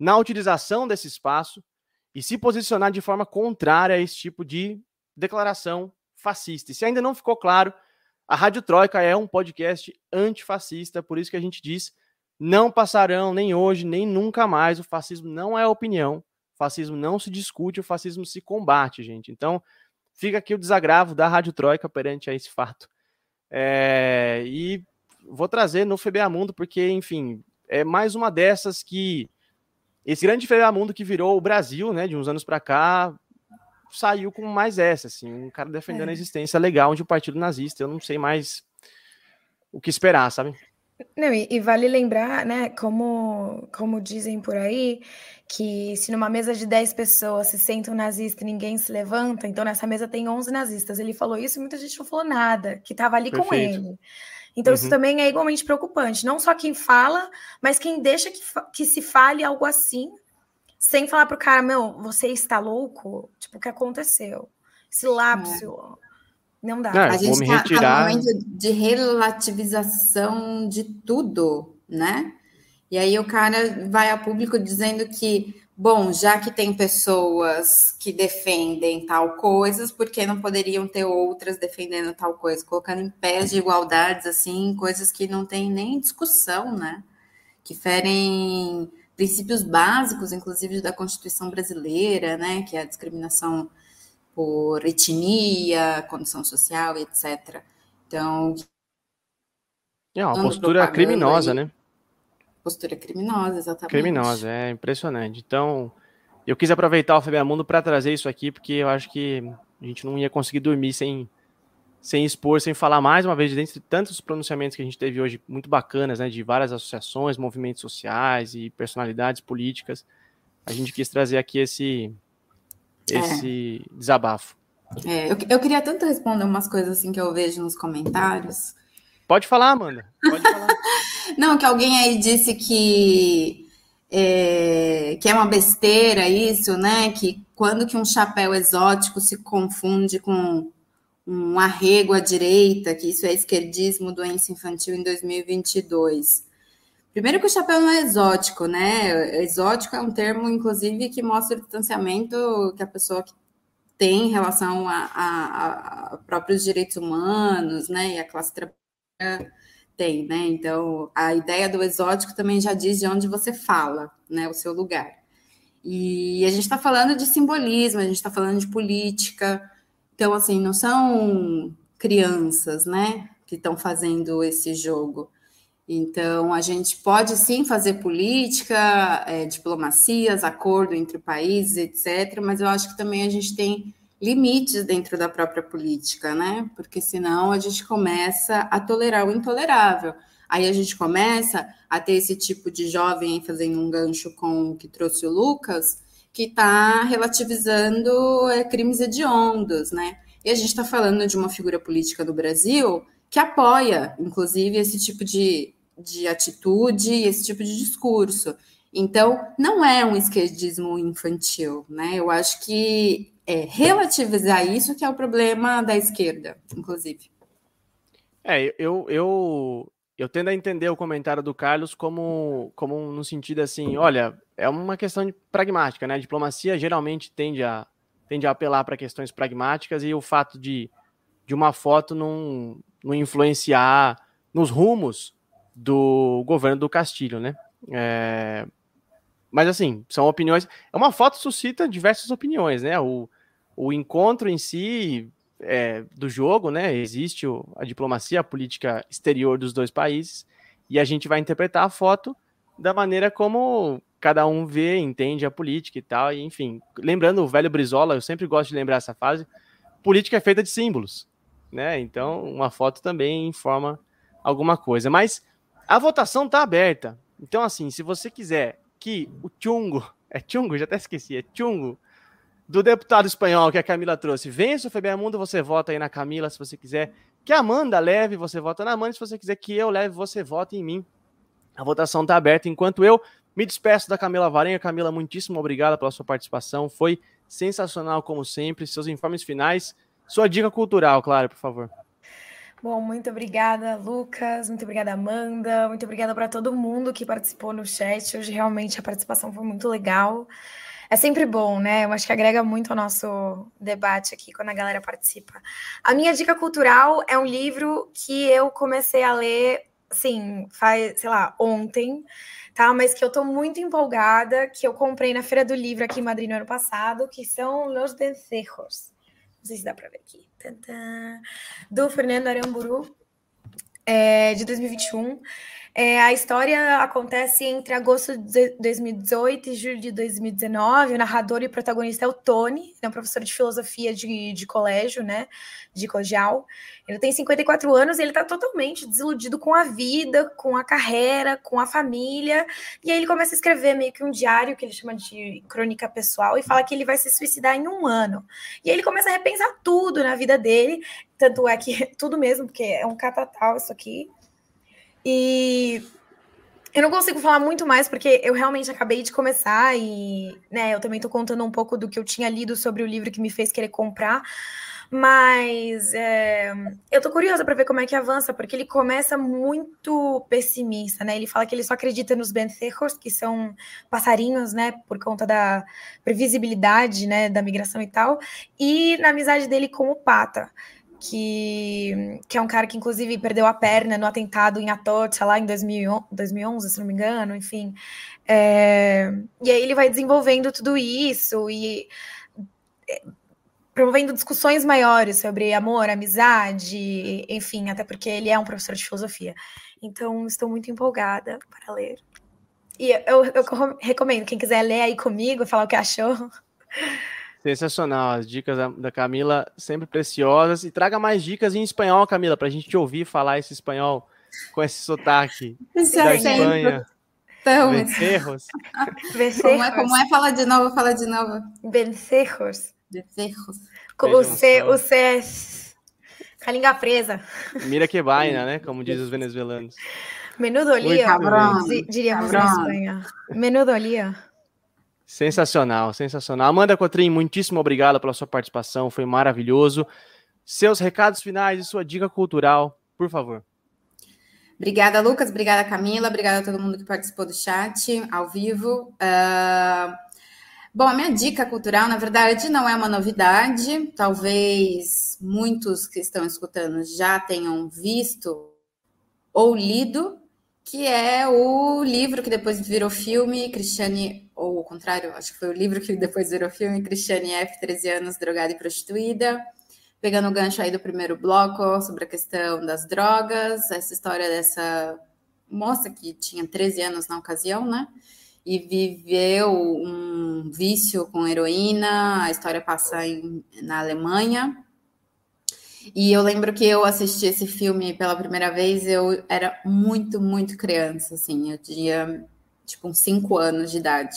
na utilização desse espaço e se posicionar de forma contrária a esse tipo de declaração fascista. E se ainda não ficou claro, a Rádio Troika é um podcast antifascista, por isso que a gente diz: não passarão nem hoje, nem nunca mais. O fascismo não é opinião, o fascismo não se discute, o fascismo se combate, gente. Então, fica aqui o desagravo da Rádio Troika perante a esse fato. É, e vou trazer no FBA Mundo, porque, enfim, é mais uma dessas que. Esse grande Mundo que virou o Brasil, né, de uns anos para cá, saiu com mais essa, assim, um cara defendendo é. a existência legal de um partido nazista. Eu não sei mais o que esperar, sabe? Não, e, e, vale lembrar, né, como, como dizem por aí, que se numa mesa de 10 pessoas se senta um nazista e ninguém se levanta, então nessa mesa tem 11 nazistas. Ele falou isso e muita gente não falou nada, que estava ali Perfeito. com ele. Então uhum. isso também é igualmente preocupante. Não só quem fala, mas quem deixa que, que se fale algo assim, sem falar pro cara, meu, você está louco? Tipo, o que aconteceu? Esse lapso... É não dá. Não, a gente está retirar... tá no momento de relativização de tudo, né? E aí o cara vai a público dizendo que, bom, já que tem pessoas que defendem tal coisas, por que não poderiam ter outras defendendo tal coisa? Colocando em pés de igualdades, assim, coisas que não tem nem discussão, né? Que ferem princípios básicos, inclusive da Constituição brasileira, né? Que é a discriminação por etnia, condição social, etc. Então. É uma postura criminosa, aí, né? Postura criminosa, exatamente. Criminosa, é impressionante. Então, eu quis aproveitar o FBA Mundo para trazer isso aqui, porque eu acho que a gente não ia conseguir dormir sem, sem expor, sem falar mais uma vez, dentre tantos pronunciamentos que a gente teve hoje, muito bacanas, né, de várias associações, movimentos sociais e personalidades políticas, a gente quis trazer aqui esse, esse é. desabafo. É, eu, eu queria tanto responder umas coisas assim que eu vejo nos comentários. Pode falar, Amanda. Pode falar. [laughs] Não, que alguém aí disse que é, que é uma besteira isso, né? Que quando que um chapéu exótico se confunde com um arrego à direita, que isso é esquerdismo, doença infantil em 2022. Primeiro que o chapéu não é exótico, né? Exótico é um termo, inclusive, que mostra o distanciamento que a pessoa tem em relação a, a, a próprios direitos humanos, né? E a classe trabalhadora tem, né? Então, a ideia do exótico também já diz de onde você fala, né? O seu lugar. E a gente está falando de simbolismo, a gente está falando de política. Então, assim, não são crianças, né? Que estão fazendo esse jogo então, a gente pode sim fazer política, é, diplomacias, acordo entre países, etc., mas eu acho que também a gente tem limites dentro da própria política, né? Porque senão a gente começa a tolerar o intolerável. Aí a gente começa a ter esse tipo de jovem fazendo um gancho com o que trouxe o Lucas, que está relativizando é, crimes hediondos, né? E a gente está falando de uma figura política do Brasil que apoia, inclusive, esse tipo de de atitude, esse tipo de discurso. Então, não é um esquerdismo infantil, né? Eu acho que é relativizar isso que é o problema da esquerda, inclusive. É, eu, eu, eu tendo a entender o comentário do Carlos como, como no sentido assim, olha, é uma questão de pragmática, né? A diplomacia geralmente tende a, tende a apelar para questões pragmáticas e o fato de, de uma foto não, não influenciar nos rumos do governo do Castilho, né? É... Mas assim, são opiniões. É uma foto suscita diversas opiniões, né? O, o encontro em si é, do jogo, né? Existe o, a diplomacia, a política exterior dos dois países, e a gente vai interpretar a foto da maneira como cada um vê, entende a política e tal. E, enfim, lembrando o velho Brizola, eu sempre gosto de lembrar essa fase. Política é feita de símbolos, né? Então, uma foto também informa alguma coisa. Mas a votação está aberta. Então, assim, se você quiser que o Chungo, é Chungo, já até esqueci, é Chungo, do deputado espanhol que a Camila trouxe, vença o Febemundo, você vota aí na Camila, se você quiser. Que a Amanda leve, você vota na Amanda. Se você quiser que eu leve, você vota em mim. A votação está aberta. Enquanto eu me despeço da Camila Varenha. Camila, muitíssimo obrigada pela sua participação. Foi sensacional, como sempre. Seus informes finais. Sua dica cultural, claro, por favor. Bom, muito obrigada, Lucas. Muito obrigada, Amanda. Muito obrigada para todo mundo que participou no chat. Hoje realmente a participação foi muito legal. É sempre bom, né? Eu acho que agrega muito ao nosso debate aqui quando a galera participa. A minha dica cultural é um livro que eu comecei a ler, assim, faz, sei lá, ontem, tá? Mas que eu tô muito empolgada, que eu comprei na Feira do Livro aqui em Madrid no ano passado, que são Los Vencejos. Não sei se dá para ver aqui do Fernando Aramburu, é, de 2021. É, a história acontece entre agosto de 2018 e julho de 2019. O narrador e protagonista é o Tony, é um professor de filosofia de, de colégio, né? De colegial. Ele tem 54 anos e ele está totalmente desiludido com a vida, com a carreira, com a família. E aí ele começa a escrever meio que um diário que ele chama de crônica pessoal e fala que ele vai se suicidar em um ano. E aí ele começa a repensar tudo na vida dele. Tanto é que [laughs] tudo mesmo, porque é um catatal isso aqui. E eu não consigo falar muito mais porque eu realmente acabei de começar e, né, eu também estou contando um pouco do que eu tinha lido sobre o livro que me fez querer comprar. Mas é, eu tô curiosa para ver como é que avança, porque ele começa muito pessimista, né? Ele fala que ele só acredita nos bencejos, que são passarinhos, né? Por conta da previsibilidade, né? Da migração e tal, e na amizade dele com o Pata que, que é um cara que, inclusive, perdeu a perna no atentado em Atocha, lá em 2011, se não me engano, enfim. É, e aí ele vai desenvolvendo tudo isso e é, promovendo discussões maiores sobre amor, amizade, enfim, até porque ele é um professor de filosofia. Então, estou muito empolgada para ler. E eu, eu recomendo, quem quiser ler aí comigo, falar o que achou. Sensacional, as dicas da, Camila sempre preciosas. E traga mais dicas em espanhol, Camila, para a gente te ouvir falar esse espanhol com esse sotaque Já da Espanha. Então, Becerros. Como é, como é? Fala de novo, fala de novo. Becerros. Becerros. O C, o C é com a língua presa. Mira que vaina, né? Como dizem os venezuelanos. Menudo lío, diríamos na Espanha. Menudo lío. Sensacional, sensacional. Amanda Cotrim, muitíssimo obrigado pela sua participação, foi maravilhoso. seus recados finais e sua dica cultural, por favor. Obrigada, Lucas. Obrigada, Camila. Obrigada a todo mundo que participou do chat ao vivo. Uh, bom, a minha dica cultural, na verdade, não é uma novidade. Talvez muitos que estão escutando já tenham visto ou lido, que é o livro que depois virou filme, Cristiane, ou o contrário, acho que foi o livro que depois virou filme, Cristiane F., 13 anos, drogada e prostituída pegando o gancho aí do primeiro bloco sobre a questão das drogas, essa história dessa moça que tinha 13 anos na ocasião, né? E viveu um vício com heroína, a história passa em, na Alemanha. E eu lembro que eu assisti esse filme pela primeira vez, eu era muito, muito criança, assim, eu tinha tipo uns 5 anos de idade.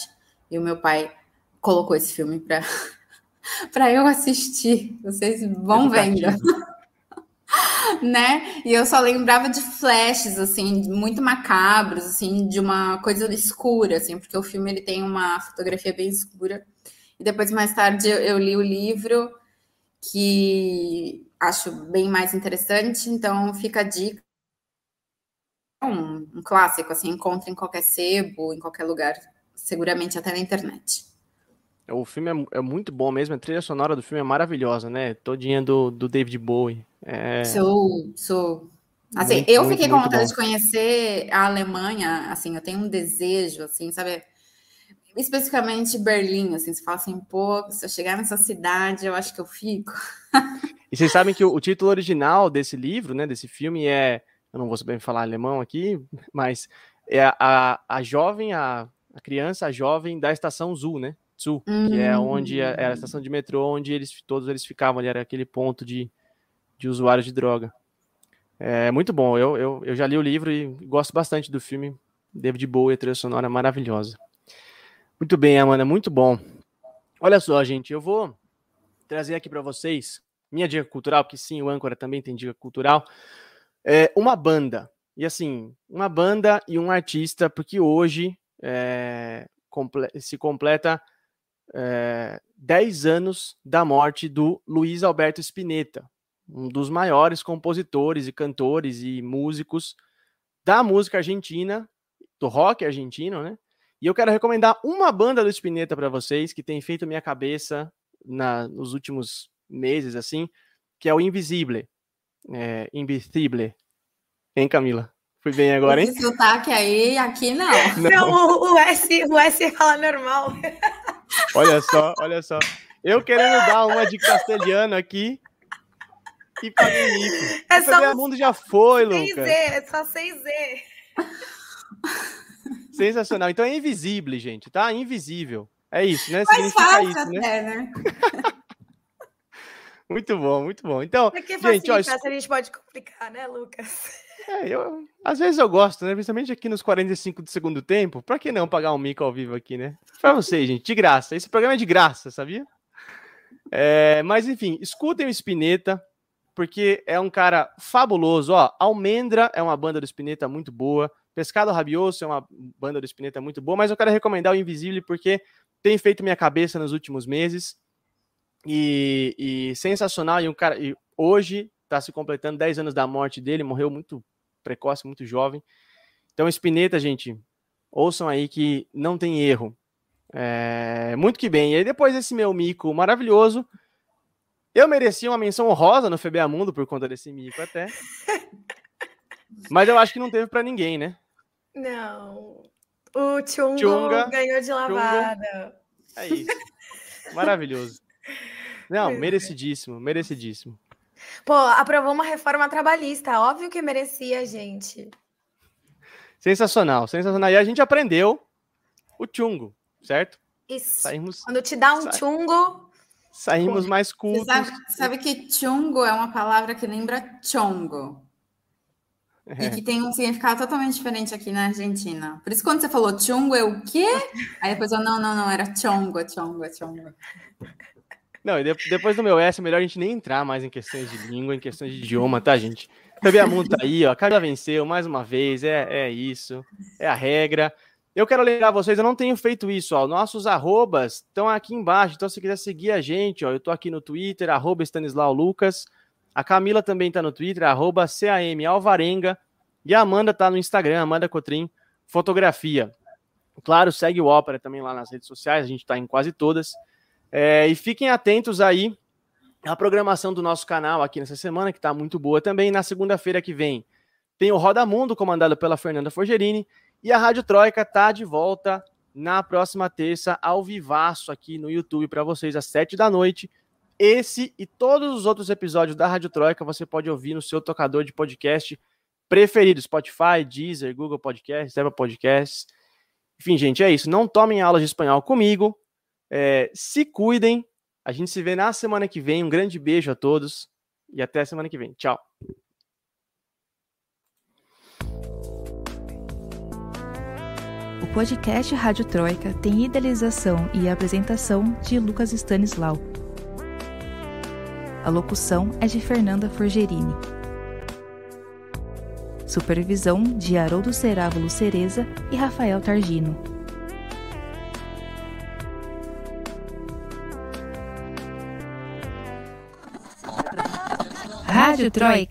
E o meu pai colocou esse filme para [laughs] para eu assistir. Vocês vão vendo. [laughs] né? E eu só lembrava de flashes assim, muito macabros, assim, de uma coisa escura, assim, porque o filme ele tem uma fotografia bem escura. E depois mais tarde eu, eu li o livro que acho bem mais interessante, então fica a dica. Um, um clássico, assim, encontra em qualquer sebo, em qualquer lugar, seguramente até na internet. O filme é, é, muito bom mesmo, a trilha sonora do filme é maravilhosa, né? Todinha do, do David Bowie. É... Sou, sou. Assim, muito, eu fiquei muito, com vontade de conhecer a Alemanha, assim, eu tenho um desejo, assim, sabe? Especificamente Berlim, assim, se fala assim, pô, se eu chegar nessa cidade, eu acho que eu fico. [laughs] e vocês sabem que o, o título original desse livro, né, desse filme é, eu não vou saber falar alemão aqui, [laughs] mas é a, a, a jovem, a, a criança, a jovem da estação Zul, né? Sul, que é onde era é a hum. estação de metrô onde eles todos eles ficavam ali, era aquele ponto de, de usuários de droga. É muito bom, eu, eu, eu já li o livro e gosto bastante do filme. David Bowie, a trilha sonora maravilhosa. Muito bem, Amanda, muito bom. Olha só, gente, eu vou trazer aqui para vocês minha dica cultural, porque sim, o Âncora também tem dica cultural. É uma banda. E assim, uma banda e um artista, porque hoje é, comple se completa é, 10 anos da morte do Luiz Alberto Spinetta, um dos maiores compositores e cantores e músicos da música argentina, do rock argentino, né? E eu quero recomendar uma banda do Spinetta para vocês que tem feito minha cabeça na, nos últimos meses, assim, que é o Invisible. É, Invisible. Hein, Camila? Fui bem agora, hein? Esse sotaque aí, aqui não. [laughs] Não, não o, o, S, o S fala normal. [laughs] Olha só, olha só. Eu querendo dar uma de castelhano aqui e paguei mico. É só o mundo já foi, Lucas. É só 6Z. Sensacional. Então é invisível, gente, tá? Invisível. É isso, né? Significa fácil isso, né? Até, né? [laughs] muito bom, muito bom. Então, Porque gente, ó, a gente pode complicar, né, Lucas? É, eu, às vezes eu gosto, né? Principalmente aqui nos 45 do segundo tempo. Pra que não pagar um mico ao vivo aqui, né? Pra vocês, gente, de graça. Esse programa é de graça, sabia? É, mas enfim, escutem o Spinetta, porque é um cara fabuloso. Ó, Almendra é uma banda do Spinetta muito boa. Pescado Rabioso é uma banda do Spinetta muito boa, mas eu quero recomendar o Invisível porque tem feito minha cabeça nos últimos meses. E, e sensacional. E um cara, e hoje está se completando 10 anos da morte dele, morreu muito precoce, muito jovem. Então, Spinetta, gente, ouçam aí que não tem erro. É, muito que bem. E aí, depois desse meu mico maravilhoso, eu merecia uma menção honrosa no FBA Mundo por conta desse mico até. [laughs] Mas eu acho que não teve para ninguém, né? Não. O Chungo Chunga, ganhou de lavada. Chunga. É isso. Maravilhoso. Não, é. merecidíssimo, merecidíssimo. Pô, aprovou uma reforma trabalhista. Óbvio que merecia, gente. Sensacional, sensacional. E a gente aprendeu o chungo, certo? Isso. Saímos... Quando te dá um Sa... chungo. Saímos mais cultos. Sabe, sabe, que chungo é uma palavra que lembra chongo. É. E que tem um significado totalmente diferente aqui na Argentina. Por isso, quando você falou chungo, é o quê? Aí depois eu, não, não, não, era chongo, chongo, chongo. Não, e de, depois do meu S, é melhor a gente nem entrar mais em questões de língua, em questões de idioma, tá, gente? Também a tá aí, ó. Carla venceu mais uma vez, é, é isso, é a regra. Eu quero lembrar vocês, eu não tenho feito isso, ó. Nossos arrobas estão aqui embaixo, então se quiser seguir a gente, ó, eu tô aqui no Twitter, arroba Stanislau Lucas, A Camila também está no Twitter, arroba CAMAlvarenga. E a Amanda está no Instagram, Amanda Cotrim Fotografia. Claro, segue o Ópera também lá nas redes sociais, a gente está em quase todas. É, e fiquem atentos aí à programação do nosso canal aqui nessa semana, que está muito boa também. Na segunda-feira que vem tem o Roda Mundo, comandado pela Fernanda Forgerini. E a Rádio Troika está de volta na próxima terça, ao vivaço aqui no YouTube para vocês, às sete da noite. Esse e todos os outros episódios da Rádio Troika você pode ouvir no seu tocador de podcast preferido: Spotify, Deezer, Google Podcasts, Apple Podcasts. Enfim, gente, é isso. Não tomem aulas de espanhol comigo. É, se cuidem. A gente se vê na semana que vem. Um grande beijo a todos e até a semana que vem. Tchau. O podcast Rádio Troika tem idealização e apresentação de Lucas Stanislau. A locução é de Fernanda Forgerini. Supervisão de Haroldo Cerávulo Cereza e Rafael Targino. Rádio Troika.